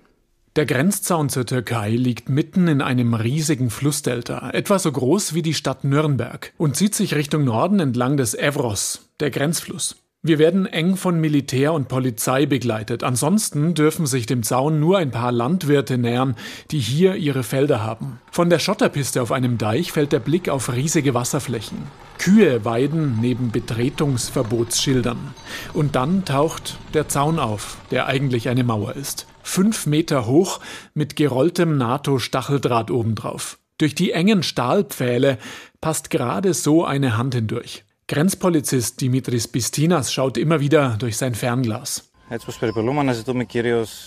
Der Grenzzaun zur Türkei liegt mitten in einem riesigen Flussdelta, etwa so groß wie die Stadt Nürnberg, und zieht sich Richtung Norden entlang des Evros, der Grenzfluss. Wir werden eng von Militär und Polizei begleitet. Ansonsten dürfen sich dem Zaun nur ein paar Landwirte nähern, die hier ihre Felder haben. Von der Schotterpiste auf einem Deich fällt der Blick auf riesige Wasserflächen. Kühe weiden neben Betretungsverbotsschildern. Und dann taucht der Zaun auf, der eigentlich eine Mauer ist fünf Meter hoch mit gerolltem NATO-Stacheldraht obendrauf. Durch die engen Stahlpfähle passt gerade so eine Hand hindurch. Grenzpolizist Dimitris Bistinas schaut immer wieder durch sein Fernglas.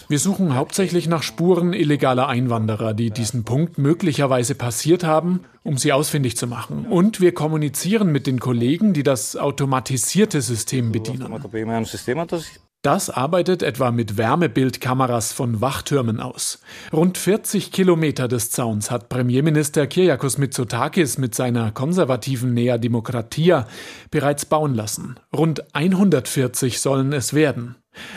Wir suchen hauptsächlich nach Spuren illegaler Einwanderer, die diesen Punkt möglicherweise passiert haben, um sie ausfindig zu machen. Und wir kommunizieren mit den Kollegen, die das automatisierte System bedienen. Das arbeitet etwa mit Wärmebildkameras von Wachtürmen aus. Rund 40 Kilometer des Zauns hat Premierminister Kyriakos Mitsotakis mit seiner konservativen Nea Demokratia bereits bauen lassen. Rund 140 sollen es werden.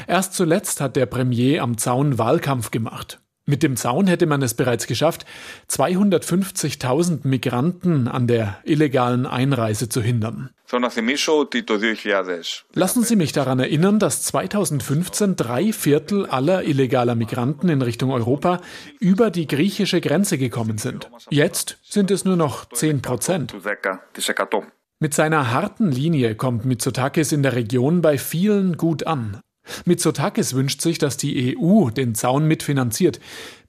Erst zuletzt hat der Premier am Zaun Wahlkampf gemacht. Mit dem Zaun hätte man es bereits geschafft, 250.000 Migranten an der illegalen Einreise zu hindern. Lassen Sie mich daran erinnern, dass 2015 drei Viertel aller illegaler Migranten in Richtung Europa über die griechische Grenze gekommen sind. Jetzt sind es nur noch 10 Prozent. Mit seiner harten Linie kommt Mitsotakis in der Region bei vielen gut an. Mitsotakis wünscht sich, dass die EU den Zaun mitfinanziert.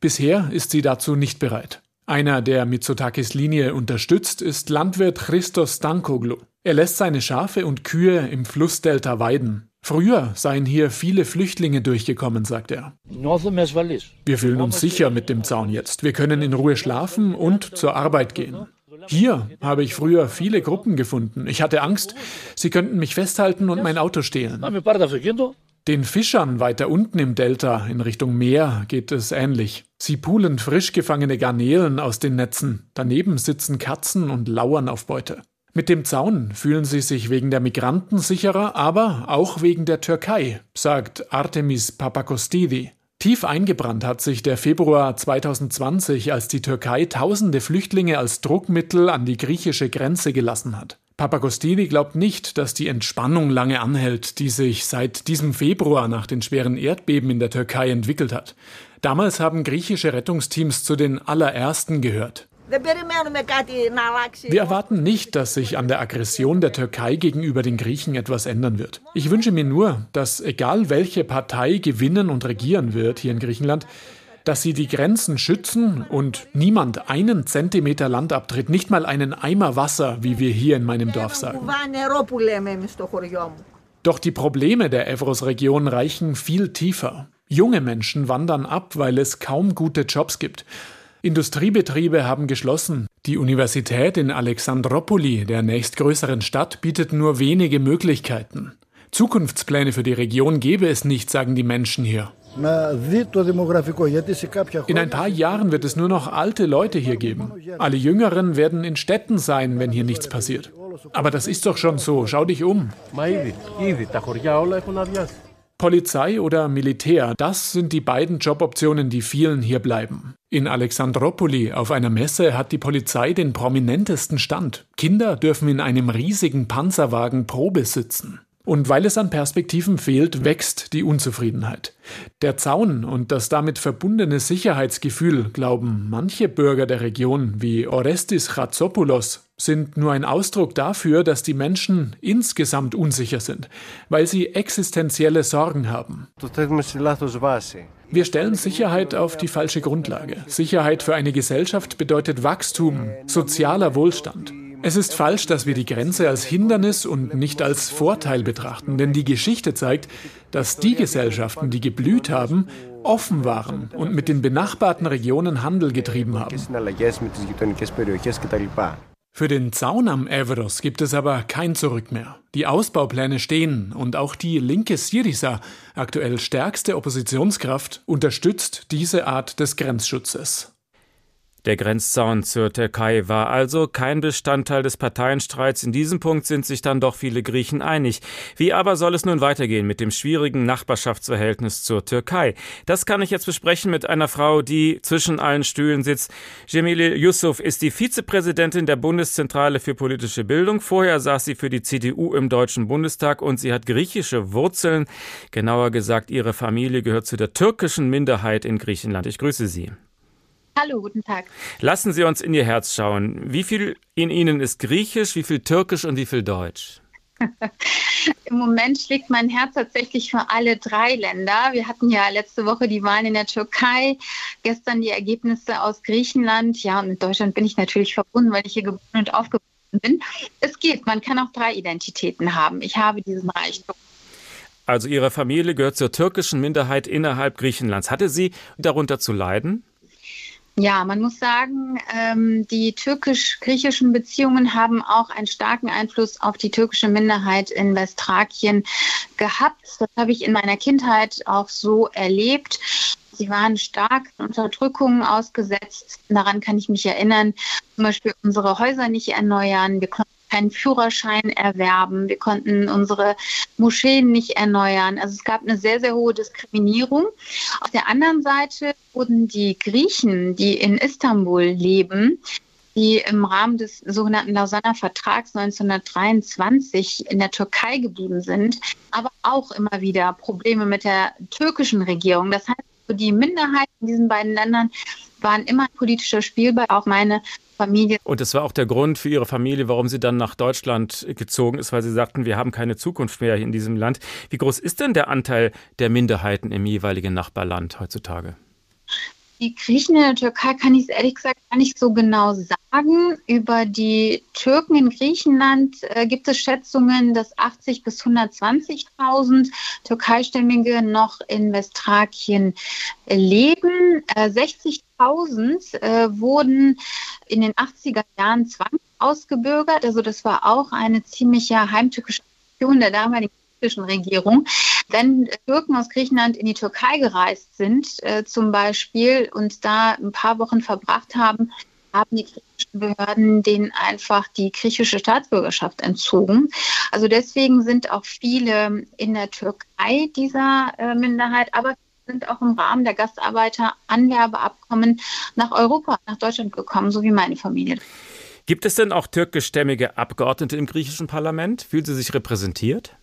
Bisher ist sie dazu nicht bereit. Einer, der Mitsotakis Linie unterstützt, ist Landwirt Christos Stankoglu. Er lässt seine Schafe und Kühe im Flussdelta weiden. Früher seien hier viele Flüchtlinge durchgekommen, sagt er. Wir fühlen uns sicher mit dem Zaun jetzt. Wir können in Ruhe schlafen und zur Arbeit gehen. Hier habe ich früher viele Gruppen gefunden. Ich hatte Angst, sie könnten mich festhalten und mein Auto stehlen. Den Fischern weiter unten im Delta in Richtung Meer geht es ähnlich. Sie poolen frisch gefangene Garnelen aus den Netzen. Daneben sitzen Katzen und lauern auf Beute. Mit dem Zaun fühlen sie sich wegen der Migranten sicherer, aber auch wegen der Türkei, sagt Artemis Papakostidi. Tief eingebrannt hat sich der Februar 2020, als die Türkei tausende Flüchtlinge als Druckmittel an die griechische Grenze gelassen hat. Papagostini glaubt nicht, dass die Entspannung lange anhält, die sich seit diesem Februar nach den schweren Erdbeben in der Türkei entwickelt hat. Damals haben griechische Rettungsteams zu den allerersten gehört. Wir erwarten nicht, dass sich an der Aggression der Türkei gegenüber den Griechen etwas ändern wird. Ich wünsche mir nur, dass egal welche Partei gewinnen und regieren wird hier in Griechenland, dass sie die Grenzen schützen und niemand einen Zentimeter Land abtritt, nicht mal einen Eimer Wasser, wie wir hier in meinem Dorf sagen. Doch die Probleme der Evros-Region reichen viel tiefer. Junge Menschen wandern ab, weil es kaum gute Jobs gibt. Industriebetriebe haben geschlossen. Die Universität in Alexandropoli, der nächstgrößeren Stadt, bietet nur wenige Möglichkeiten. Zukunftspläne für die Region gäbe es nicht, sagen die Menschen hier. In ein paar Jahren wird es nur noch alte Leute hier geben. Alle Jüngeren werden in Städten sein, wenn hier nichts passiert. Aber das ist doch schon so. Schau dich um. Polizei oder Militär, das sind die beiden Joboptionen, die vielen hier bleiben. In Alexandropoli auf einer Messe hat die Polizei den prominentesten Stand. Kinder dürfen in einem riesigen Panzerwagen Probe sitzen. Und weil es an Perspektiven fehlt, wächst die Unzufriedenheit. Der Zaun und das damit verbundene Sicherheitsgefühl, glauben manche Bürger der Region wie Orestis Chatzopoulos, sind nur ein Ausdruck dafür, dass die Menschen insgesamt unsicher sind, weil sie existenzielle Sorgen haben. Wir stellen Sicherheit auf die falsche Grundlage. Sicherheit für eine Gesellschaft bedeutet Wachstum, sozialer Wohlstand. Es ist falsch, dass wir die Grenze als Hindernis und nicht als Vorteil betrachten, denn die Geschichte zeigt, dass die Gesellschaften, die geblüht haben, offen waren und mit den benachbarten Regionen Handel getrieben haben. Für den Zaun am Evros gibt es aber kein Zurück mehr. Die Ausbaupläne stehen und auch die linke Syriza, aktuell stärkste Oppositionskraft, unterstützt diese Art des Grenzschutzes. Der Grenzzaun zur Türkei war also kein Bestandteil des Parteienstreits. In diesem Punkt sind sich dann doch viele Griechen einig. Wie aber soll es nun weitergehen mit dem schwierigen Nachbarschaftsverhältnis zur Türkei? Das kann ich jetzt besprechen mit einer Frau, die zwischen allen Stühlen sitzt. Cemile Yusuf ist die Vizepräsidentin der Bundeszentrale für politische Bildung. Vorher saß sie für die CDU im Deutschen Bundestag und sie hat griechische Wurzeln. Genauer gesagt, ihre Familie gehört zu der türkischen Minderheit in Griechenland. Ich grüße Sie. Hallo, guten Tag. Lassen Sie uns in Ihr Herz schauen. Wie viel in Ihnen ist Griechisch, wie viel Türkisch und wie viel Deutsch? Im Moment schlägt mein Herz tatsächlich für alle drei Länder. Wir hatten ja letzte Woche die Wahlen in der Türkei, gestern die Ergebnisse aus Griechenland. Ja, und mit Deutschland bin ich natürlich verbunden, weil ich hier geboren und aufgewachsen bin. Es geht, man kann auch drei Identitäten haben. Ich habe diesen Reichtum. Also Ihre Familie gehört zur türkischen Minderheit innerhalb Griechenlands. Hatte sie darunter zu leiden? Ja, man muss sagen, ähm, die türkisch-griechischen Beziehungen haben auch einen starken Einfluss auf die türkische Minderheit in Westthrakien gehabt. Das habe ich in meiner Kindheit auch so erlebt. Sie waren stark Unterdrückungen ausgesetzt. Daran kann ich mich erinnern. Zum Beispiel unsere Häuser nicht erneuern. Wir konnten keinen Führerschein erwerben. Wir konnten unsere Moscheen nicht erneuern. Also es gab eine sehr, sehr hohe Diskriminierung. Auf der anderen Seite wurden die Griechen, die in Istanbul leben, die im Rahmen des sogenannten Lausanner Vertrags 1923 in der Türkei geblieben sind, aber auch immer wieder Probleme mit der türkischen Regierung. Das heißt, die Minderheiten in diesen beiden Ländern waren immer politischer Spielball. Auch meine Familie. Und das war auch der Grund für Ihre Familie, warum sie dann nach Deutschland gezogen ist, weil sie sagten, wir haben keine Zukunft mehr in diesem Land. Wie groß ist denn der Anteil der Minderheiten im jeweiligen Nachbarland heutzutage? Die Griechen in der Türkei kann ich es ehrlich gesagt gar nicht so genau sagen. Über die Türken in Griechenland äh, gibt es Schätzungen, dass 80 bis 120.000 Türkeistämmige noch in Westthrakien leben. Äh, 60.000 äh, wurden in den 80er Jahren zwangsausgebürgert. Also das war auch eine ziemliche heimtückische Aktion der damaligen türkischen Regierung. Wenn Türken aus Griechenland in die Türkei gereist sind, äh, zum Beispiel, und da ein paar Wochen verbracht haben, haben die griechischen Behörden denen einfach die griechische Staatsbürgerschaft entzogen. Also deswegen sind auch viele in der Türkei dieser äh, Minderheit, aber sind auch im Rahmen der Gastarbeiter-Anwerbeabkommen nach Europa, nach Deutschland gekommen, so wie meine Familie. Gibt es denn auch türkischstämmige Abgeordnete im griechischen Parlament? Fühlen Sie sich repräsentiert?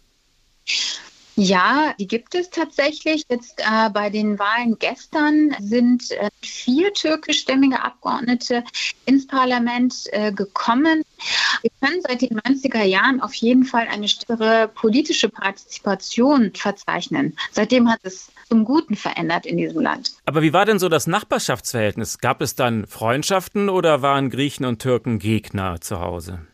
Ja, die gibt es tatsächlich. Jetzt äh, bei den Wahlen gestern sind äh, vier türkischstämmige Abgeordnete ins Parlament äh, gekommen. Wir können seit den 90er Jahren auf jeden Fall eine stärkere politische Partizipation verzeichnen. Seitdem hat es zum Guten verändert in diesem Land. Aber wie war denn so das Nachbarschaftsverhältnis? Gab es dann Freundschaften oder waren Griechen und Türken Gegner zu Hause?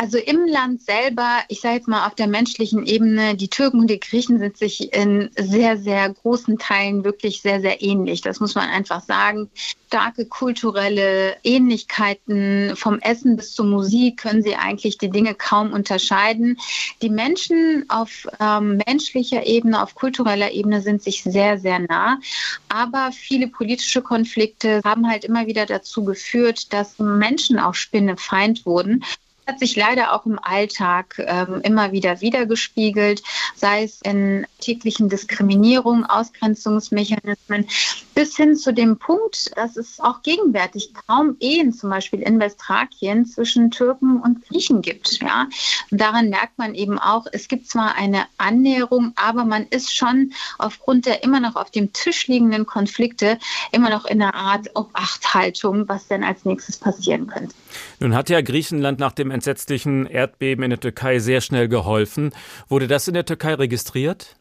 Also im Land selber, ich sage jetzt mal auf der menschlichen Ebene, die Türken und die Griechen sind sich in sehr, sehr großen Teilen wirklich sehr, sehr ähnlich. Das muss man einfach sagen. Starke kulturelle Ähnlichkeiten vom Essen bis zur Musik können sie eigentlich die Dinge kaum unterscheiden. Die Menschen auf ähm, menschlicher Ebene, auf kultureller Ebene sind sich sehr, sehr nah. Aber viele politische Konflikte haben halt immer wieder dazu geführt, dass Menschen auch Spinnefeind wurden hat sich leider auch im Alltag ähm, immer wieder wiedergespiegelt, sei es in täglichen Diskriminierungen, Ausgrenzungsmechanismen, bis hin zu dem Punkt, dass es auch gegenwärtig kaum Ehen zum Beispiel in Westthrakien zwischen Türken und Griechen gibt. Ja? Und daran merkt man eben auch, es gibt zwar eine Annäherung, aber man ist schon aufgrund der immer noch auf dem Tisch liegenden Konflikte immer noch in einer Art Obachthaltung, was denn als nächstes passieren könnte. Nun hat ja Griechenland nach dem entsetzlichen Erdbeben in der Türkei sehr schnell geholfen. Wurde das in der Türkei registriert?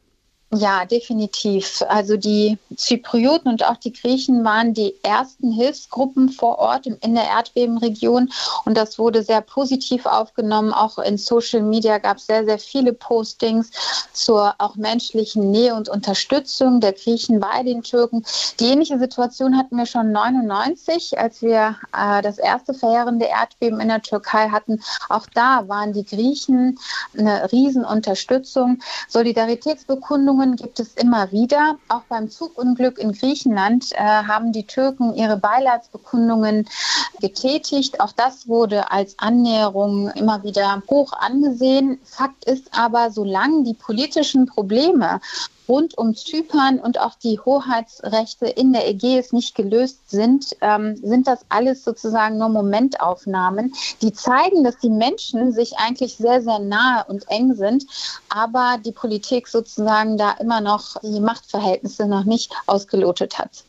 Ja, definitiv. Also die Zyprioten und auch die Griechen waren die ersten Hilfsgruppen vor Ort in der Erdbebenregion und das wurde sehr positiv aufgenommen. Auch in Social Media gab es sehr, sehr viele Postings zur auch menschlichen Nähe und Unterstützung der Griechen bei den Türken. Die ähnliche Situation hatten wir schon 99, als wir äh, das erste verheerende Erdbeben in der Türkei hatten. Auch da waren die Griechen eine Riesenunterstützung. Solidaritätsbekundungen Meldungen gibt es immer wieder. Auch beim Zugunglück in Griechenland äh, haben die Türken ihre Beileidsbekundungen getätigt. Auch das wurde als Annäherung immer wieder hoch angesehen. Fakt ist aber, solange die politischen Probleme rund um Zypern und auch die Hoheitsrechte in der Ägäis nicht gelöst sind, ähm, sind das alles sozusagen nur Momentaufnahmen, die zeigen, dass die Menschen sich eigentlich sehr, sehr nahe und eng sind, aber die Politik sozusagen da immer noch die Machtverhältnisse noch nicht ausgelotet hat.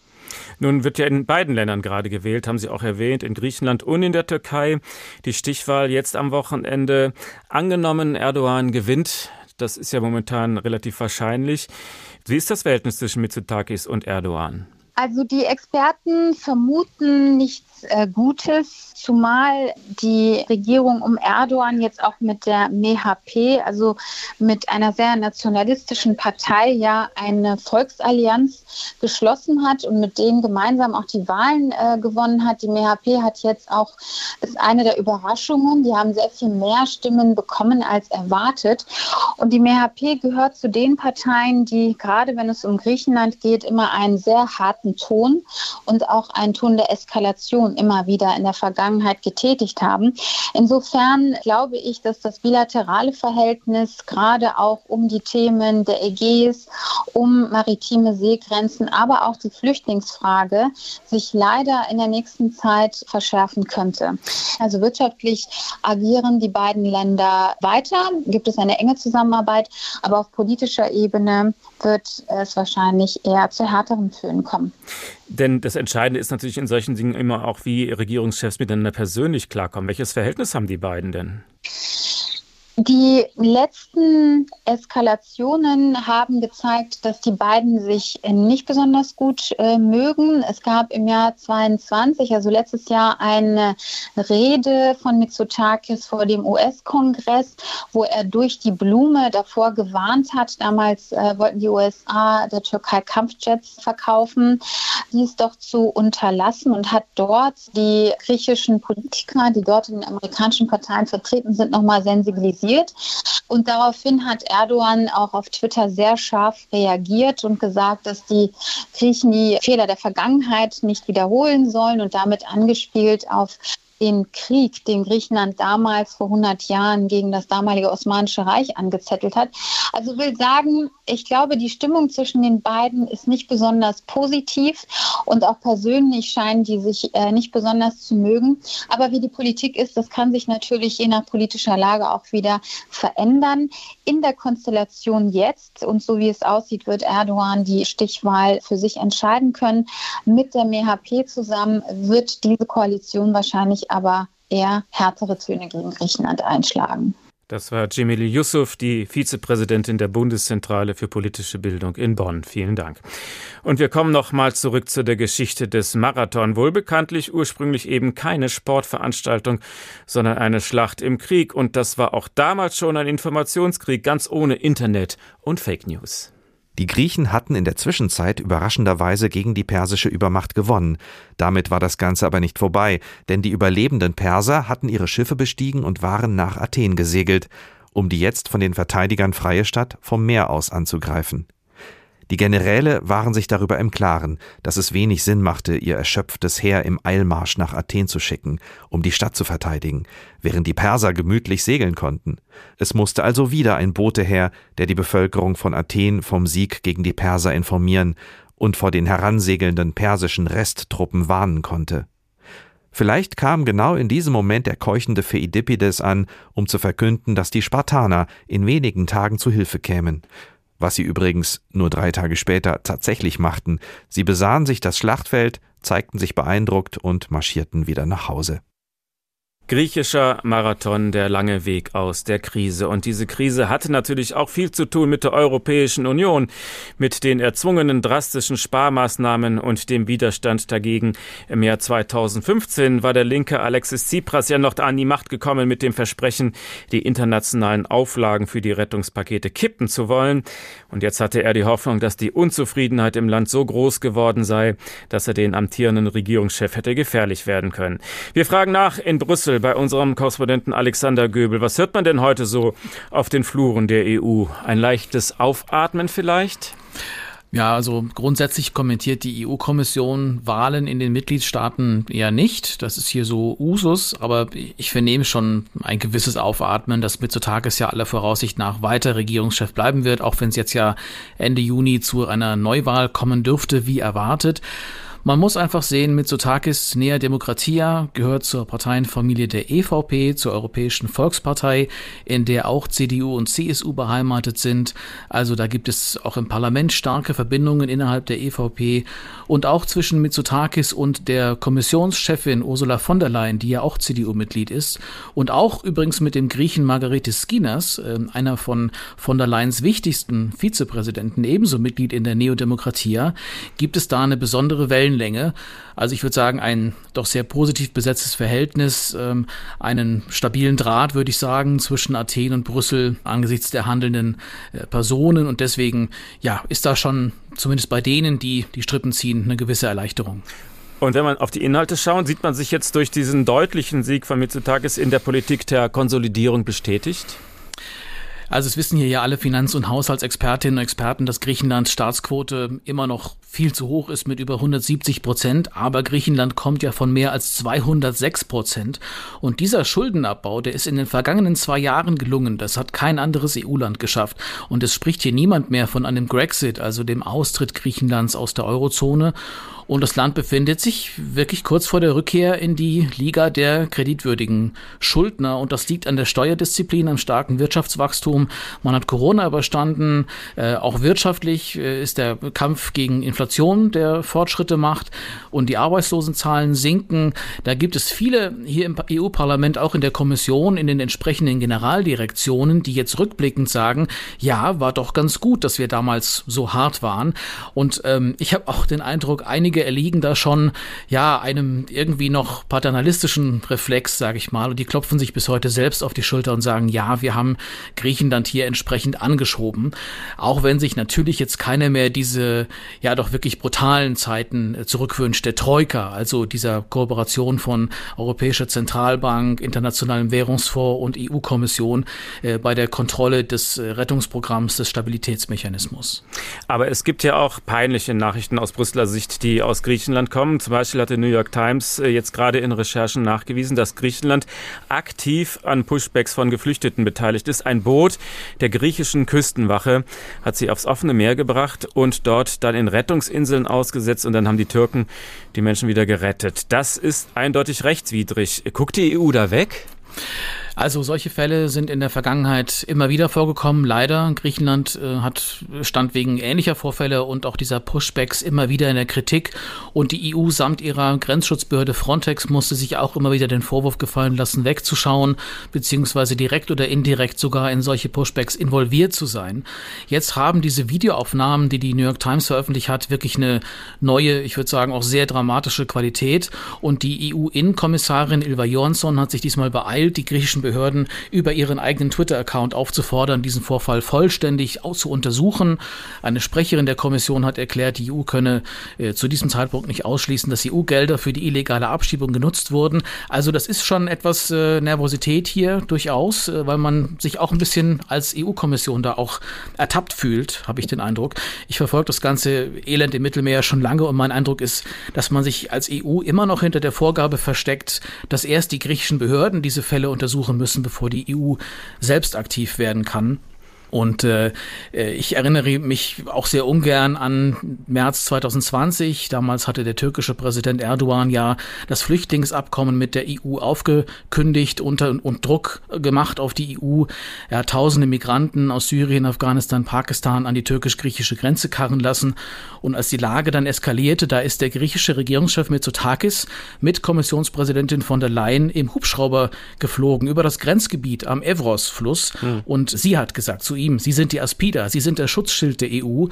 Nun wird ja in beiden Ländern gerade gewählt, haben Sie auch erwähnt, in Griechenland und in der Türkei. Die Stichwahl jetzt am Wochenende. Angenommen, Erdogan gewinnt das ist ja momentan relativ wahrscheinlich. Wie ist das Verhältnis zwischen Mitsotakis und Erdogan? Also die Experten vermuten nichts äh, Gutes, zumal die Regierung um Erdogan jetzt auch mit der MHP, also mit einer sehr nationalistischen Partei, ja eine Volksallianz geschlossen hat und mit denen gemeinsam auch die Wahlen äh, gewonnen hat. Die MHP hat jetzt auch, ist eine der Überraschungen, die haben sehr viel mehr Stimmen bekommen als erwartet. Und die MHP gehört zu den Parteien, die gerade wenn es um Griechenland geht, immer einen sehr harten harten Ton und auch einen Ton der Eskalation immer wieder in der Vergangenheit getätigt haben. Insofern glaube ich, dass das bilaterale Verhältnis gerade auch um die Themen der Ägäis, um maritime Seegrenzen, aber auch die Flüchtlingsfrage sich leider in der nächsten Zeit verschärfen könnte. Also wirtschaftlich agieren die beiden Länder weiter, gibt es eine enge Zusammenarbeit, aber auf politischer Ebene wird es wahrscheinlich eher zu härteren Föhn kommen. Denn das Entscheidende ist natürlich in solchen Dingen immer auch, wie Regierungschefs miteinander persönlich klarkommen. Welches Verhältnis haben die beiden denn? Die letzten Eskalationen haben gezeigt, dass die beiden sich nicht besonders gut äh, mögen. Es gab im Jahr 22, also letztes Jahr, eine Rede von Mitsotakis vor dem US-Kongress, wo er durch die Blume davor gewarnt hat. Damals äh, wollten die USA der Türkei Kampfjets verkaufen, dies doch zu unterlassen und hat dort die griechischen Politiker, die dort in den amerikanischen Parteien vertreten sind, nochmal sensibilisiert kritisiert. Und daraufhin hat Erdogan auch auf Twitter sehr scharf reagiert und gesagt, dass die Griechen die Fehler der Vergangenheit nicht wiederholen sollen und damit angespielt auf den Krieg, den Griechenland damals vor 100 Jahren gegen das damalige Osmanische Reich angezettelt hat. Also will sagen, ich glaube, die Stimmung zwischen den beiden ist nicht besonders positiv und auch persönlich scheinen die sich äh, nicht besonders zu mögen. Aber wie die Politik ist, das kann sich natürlich je nach politischer Lage auch wieder verändern. In der Konstellation jetzt und so wie es aussieht, wird Erdogan die Stichwahl für sich entscheiden können. Mit der MHP zusammen wird diese Koalition wahrscheinlich aber eher härtere Töne gegen Griechenland einschlagen. Das war Cemili Yusuf, die Vizepräsidentin der Bundeszentrale für politische Bildung in Bonn. Vielen Dank. Und wir kommen noch mal zurück zu der Geschichte des Marathon. Wohlbekanntlich ursprünglich eben keine Sportveranstaltung, sondern eine Schlacht im Krieg. Und das war auch damals schon ein Informationskrieg, ganz ohne Internet und Fake News. Die Griechen hatten in der Zwischenzeit überraschenderweise gegen die persische Übermacht gewonnen. Damit war das Ganze aber nicht vorbei, denn die überlebenden Perser hatten ihre Schiffe bestiegen und waren nach Athen gesegelt, um die jetzt von den Verteidigern freie Stadt vom Meer aus anzugreifen. Die Generäle waren sich darüber im Klaren, dass es wenig Sinn machte, ihr erschöpftes Heer im Eilmarsch nach Athen zu schicken, um die Stadt zu verteidigen, während die Perser gemütlich segeln konnten. Es musste also wieder ein Bote her, der die Bevölkerung von Athen vom Sieg gegen die Perser informieren und vor den heransegelnden persischen Resttruppen warnen konnte. Vielleicht kam genau in diesem Moment der keuchende Pheidippides an, um zu verkünden, dass die Spartaner in wenigen Tagen zu Hilfe kämen. Was sie übrigens nur drei Tage später tatsächlich machten. Sie besahen sich das Schlachtfeld, zeigten sich beeindruckt und marschierten wieder nach Hause. Griechischer Marathon, der lange Weg aus der Krise. Und diese Krise hatte natürlich auch viel zu tun mit der Europäischen Union, mit den erzwungenen drastischen Sparmaßnahmen und dem Widerstand dagegen. Im Jahr 2015 war der linke Alexis Tsipras ja noch an die Macht gekommen mit dem Versprechen, die internationalen Auflagen für die Rettungspakete kippen zu wollen. Und jetzt hatte er die Hoffnung, dass die Unzufriedenheit im Land so groß geworden sei, dass er den amtierenden Regierungschef hätte gefährlich werden können. Wir fragen nach in Brüssel bei unserem Korrespondenten Alexander Göbel. Was hört man denn heute so auf den Fluren der EU? Ein leichtes Aufatmen vielleicht? Ja, also grundsätzlich kommentiert die EU-Kommission Wahlen in den Mitgliedstaaten eher nicht. Das ist hier so Usus, aber ich vernehme schon ein gewisses Aufatmen, dass Mitsotakis ja aller Voraussicht nach weiter Regierungschef bleiben wird, auch wenn es jetzt ja Ende Juni zu einer Neuwahl kommen dürfte, wie erwartet. Man muss einfach sehen, Mitsotakis Nea Demokratia gehört zur Parteienfamilie der EVP, zur Europäischen Volkspartei, in der auch CDU und CSU beheimatet sind. Also da gibt es auch im Parlament starke Verbindungen innerhalb der EVP und auch zwischen Mitsotakis und der Kommissionschefin Ursula von der Leyen, die ja auch CDU-Mitglied ist. Und auch übrigens mit dem Griechen Margaritis Skinas, äh, einer von von der Leyens wichtigsten Vizepräsidenten, ebenso Mitglied in der Neodemokratia, gibt es da eine besondere Welle Wellenlänge. Also ich würde sagen, ein doch sehr positiv besetztes Verhältnis, ähm, einen stabilen Draht, würde ich sagen, zwischen Athen und Brüssel angesichts der handelnden äh, Personen. Und deswegen, ja, ist da schon zumindest bei denen, die die Strippen ziehen, eine gewisse Erleichterung. Und wenn man auf die Inhalte schaut, sieht man sich jetzt durch diesen deutlichen Sieg von Mitsotakis in der Politik der Konsolidierung bestätigt? Also es wissen hier ja alle Finanz- und Haushaltsexpertinnen und Experten, dass Griechenlands Staatsquote immer noch viel zu hoch ist mit über 170 Prozent. Aber Griechenland kommt ja von mehr als 206 Prozent. Und dieser Schuldenabbau, der ist in den vergangenen zwei Jahren gelungen. Das hat kein anderes EU-Land geschafft. Und es spricht hier niemand mehr von einem Grexit, also dem Austritt Griechenlands aus der Eurozone. Und das Land befindet sich wirklich kurz vor der Rückkehr in die Liga der kreditwürdigen Schuldner. Und das liegt an der Steuerdisziplin, am starken Wirtschaftswachstum. Man hat Corona überstanden. Äh, auch wirtschaftlich äh, ist der Kampf gegen Inflation, der Fortschritte macht. Und die Arbeitslosenzahlen sinken. Da gibt es viele hier im EU-Parlament, auch in der Kommission, in den entsprechenden Generaldirektionen, die jetzt rückblickend sagen, ja, war doch ganz gut, dass wir damals so hart waren. Und ähm, ich habe auch den Eindruck, einige einige erliegen da schon ja einem irgendwie noch paternalistischen Reflex, sage ich mal, und die klopfen sich bis heute selbst auf die Schulter und sagen, ja, wir haben Griechenland hier entsprechend angeschoben, auch wenn sich natürlich jetzt keiner mehr diese ja doch wirklich brutalen Zeiten zurückwünscht, der Troika, also dieser Kooperation von Europäischer Zentralbank, Internationalem Währungsfonds und EU-Kommission äh, bei der Kontrolle des äh, Rettungsprogramms des Stabilitätsmechanismus. Aber es gibt ja auch peinliche Nachrichten aus Brüsseler Sicht, die aus Griechenland kommen. Zum Beispiel hat die New York Times äh, jetzt gerade in Recherchen nachgewiesen, dass Griechenland aktiv an Pushbacks von Geflüchteten beteiligt ist. Ein Boot der griechischen Küstenwache hat sie aufs offene Meer gebracht und dort dann in Rettungsinseln ausgesetzt und dann haben die Türken die Menschen wieder gerettet. Das ist eindeutig rechtswidrig. Guckt die EU da weg? Also solche Fälle sind in der Vergangenheit immer wieder vorgekommen. Leider. Griechenland äh, hat stand wegen ähnlicher Vorfälle und auch dieser Pushbacks immer wieder in der Kritik. Und die EU samt ihrer Grenzschutzbehörde Frontex musste sich auch immer wieder den Vorwurf gefallen lassen, wegzuschauen, beziehungsweise direkt oder indirekt sogar in solche Pushbacks involviert zu sein. Jetzt haben diese Videoaufnahmen, die die New York Times veröffentlicht hat, wirklich eine neue, ich würde sagen auch sehr dramatische Qualität. Und die EU-Innenkommissarin Ilva Johansson hat sich diesmal beeilt, die griechischen Behörden über ihren eigenen Twitter-Account aufzufordern, diesen Vorfall vollständig zu untersuchen. Eine Sprecherin der Kommission hat erklärt, die EU könne äh, zu diesem Zeitpunkt nicht ausschließen, dass EU-Gelder für die illegale Abschiebung genutzt wurden. Also das ist schon etwas äh, Nervosität hier durchaus, äh, weil man sich auch ein bisschen als EU-Kommission da auch ertappt fühlt, habe ich den Eindruck. Ich verfolge das ganze Elend im Mittelmeer schon lange und mein Eindruck ist, dass man sich als EU immer noch hinter der Vorgabe versteckt, dass erst die griechischen Behörden diese Fälle untersuchen müssen, bevor die EU selbst aktiv werden kann. Und äh, äh, ich erinnere mich auch sehr ungern an März 2020. Damals hatte der türkische Präsident Erdogan ja das Flüchtlingsabkommen mit der EU aufgekündigt und, und Druck gemacht auf die EU. Er hat tausende Migranten aus Syrien, Afghanistan, Pakistan an die türkisch-griechische Grenze karren lassen. Und als die Lage dann eskalierte, da ist der griechische Regierungschef Mitsotakis mit Kommissionspräsidentin von der Leyen im Hubschrauber geflogen über das Grenzgebiet am Evros-Fluss. Hm. Und sie hat gesagt zu ihm, Sie sind die Aspida, Sie sind der Schutzschild der EU.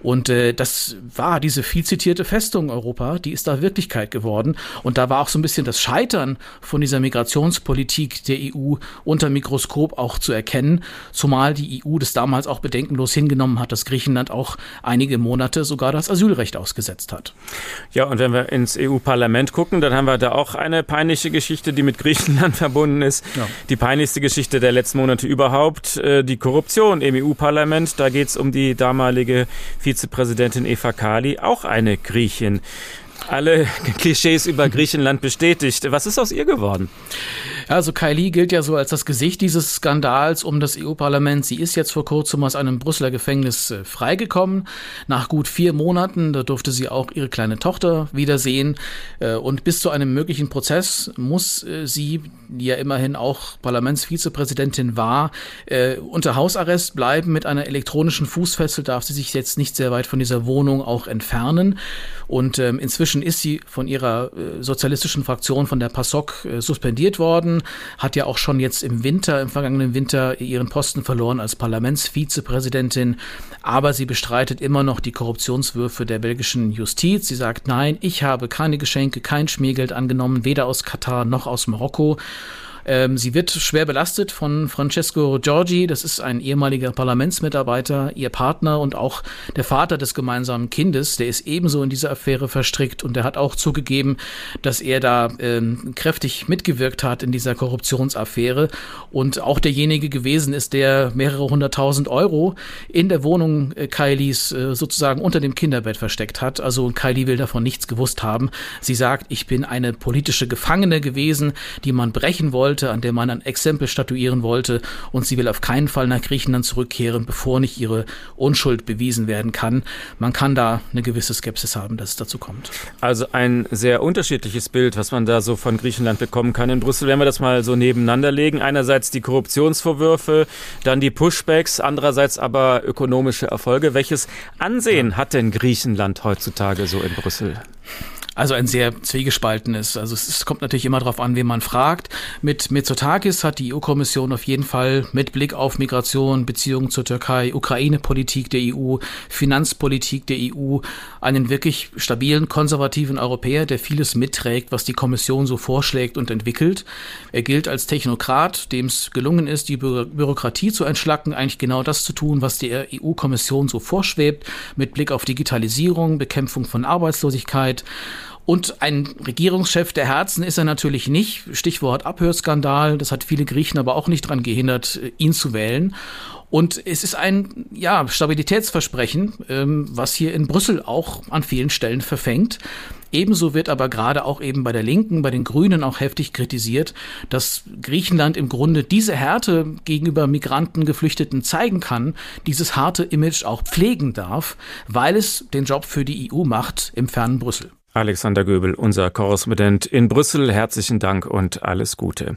Und äh, das war diese viel zitierte Festung Europa, die ist da Wirklichkeit geworden. Und da war auch so ein bisschen das Scheitern von dieser Migrationspolitik der EU unter Mikroskop auch zu erkennen, zumal die EU das damals auch bedenkenlos hingenommen hat, dass Griechenland auch einige Monate sogar das Asylrecht ausgesetzt hat. Ja, und wenn wir ins EU-Parlament gucken, dann haben wir da auch eine peinliche Geschichte, die mit Griechenland verbunden ist. Ja. Die peinlichste Geschichte der letzten Monate überhaupt, äh, die Korruption im EU-Parlament. Da geht es um die damalige Vizepräsidentin Eva Kali, auch eine Griechin. Alle Klischees über Griechenland bestätigt. Was ist aus ihr geworden? Also Kylie gilt ja so als das Gesicht dieses Skandals um das EU-Parlament. Sie ist jetzt vor kurzem aus einem Brüsseler Gefängnis äh, freigekommen. Nach gut vier Monaten, da durfte sie auch ihre kleine Tochter wiedersehen. Äh, und bis zu einem möglichen Prozess muss äh, sie, die ja immerhin auch Parlamentsvizepräsidentin war, unter Hausarrest bleiben. Mit einer elektronischen Fußfessel darf sie sich jetzt nicht sehr weit von dieser Wohnung auch entfernen. Und ähm, inzwischen ist sie von ihrer sozialistischen Fraktion, von der PASOK, suspendiert worden hat ja auch schon jetzt im Winter, im vergangenen Winter ihren Posten verloren als Parlamentsvizepräsidentin, aber sie bestreitet immer noch die Korruptionswürfe der belgischen Justiz. Sie sagt, nein, ich habe keine Geschenke, kein Schmiergeld angenommen, weder aus Katar noch aus Marokko. Ähm, sie wird schwer belastet von Francesco Giorgi, das ist ein ehemaliger Parlamentsmitarbeiter, ihr Partner und auch der Vater des gemeinsamen Kindes, der ist ebenso in diese Affäre verstrickt und der hat auch zugegeben, dass er da ähm, kräftig mitgewirkt hat in dieser Korruptionsaffäre und auch derjenige gewesen ist, der mehrere hunderttausend Euro in der Wohnung äh, Kylies äh, sozusagen unter dem Kinderbett versteckt hat. Also Kylie will davon nichts gewusst haben. Sie sagt, ich bin eine politische Gefangene gewesen, die man brechen wollte wollte, an der man ein Exempel statuieren wollte und sie will auf keinen Fall nach Griechenland zurückkehren, bevor nicht ihre Unschuld bewiesen werden kann. Man kann da eine gewisse Skepsis haben, dass es dazu kommt. Also ein sehr unterschiedliches Bild, was man da so von Griechenland bekommen kann in Brüssel, wenn wir das mal so nebeneinander legen. Einerseits die Korruptionsvorwürfe, dann die Pushbacks, andererseits aber ökonomische Erfolge. Welches Ansehen hat denn Griechenland heutzutage so in Brüssel? Also ein sehr zwiegespaltenes. Also es, es kommt natürlich immer darauf an, wen man fragt. Mit Mitsotakis hat die EU-Kommission auf jeden Fall mit Blick auf Migration, Beziehungen zur Türkei, Ukraine-Politik der EU, Finanzpolitik der EU einen wirklich stabilen, konservativen Europäer, der vieles mitträgt, was die Kommission so vorschlägt und entwickelt. Er gilt als Technokrat, dem es gelungen ist, die Bü Bürokratie zu entschlacken, eigentlich genau das zu tun, was der EU-Kommission so vorschwebt, mit Blick auf Digitalisierung, Bekämpfung von Arbeitslosigkeit, und ein Regierungschef der Herzen ist er natürlich nicht. Stichwort Abhörskandal. Das hat viele Griechen aber auch nicht daran gehindert, ihn zu wählen. Und es ist ein ja, Stabilitätsversprechen, ähm, was hier in Brüssel auch an vielen Stellen verfängt. Ebenso wird aber gerade auch eben bei der Linken, bei den Grünen auch heftig kritisiert, dass Griechenland im Grunde diese Härte gegenüber Migranten, Geflüchteten zeigen kann, dieses harte Image auch pflegen darf, weil es den Job für die EU macht im fernen Brüssel. Alexander Göbel, unser Korrespondent in Brüssel. Herzlichen Dank und alles Gute.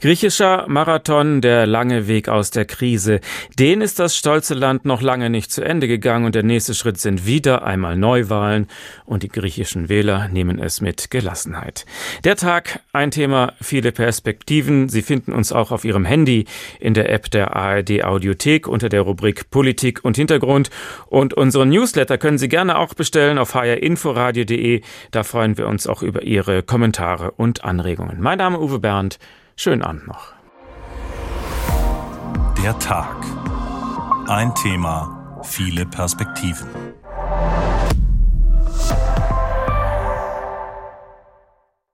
Griechischer Marathon, der lange Weg aus der Krise. Den ist das stolze Land noch lange nicht zu Ende gegangen und der nächste Schritt sind wieder einmal Neuwahlen und die griechischen Wähler nehmen es mit Gelassenheit. Der Tag, ein Thema, viele Perspektiven. Sie finden uns auch auf Ihrem Handy in der App der ARD Audiothek unter der Rubrik Politik und Hintergrund und unseren Newsletter können Sie gerne auch bestellen auf hrinforadio.de da freuen wir uns auch über Ihre Kommentare und Anregungen. Mein Name ist Uwe Bernd. Schönen Abend noch. Der Tag. Ein Thema, viele Perspektiven.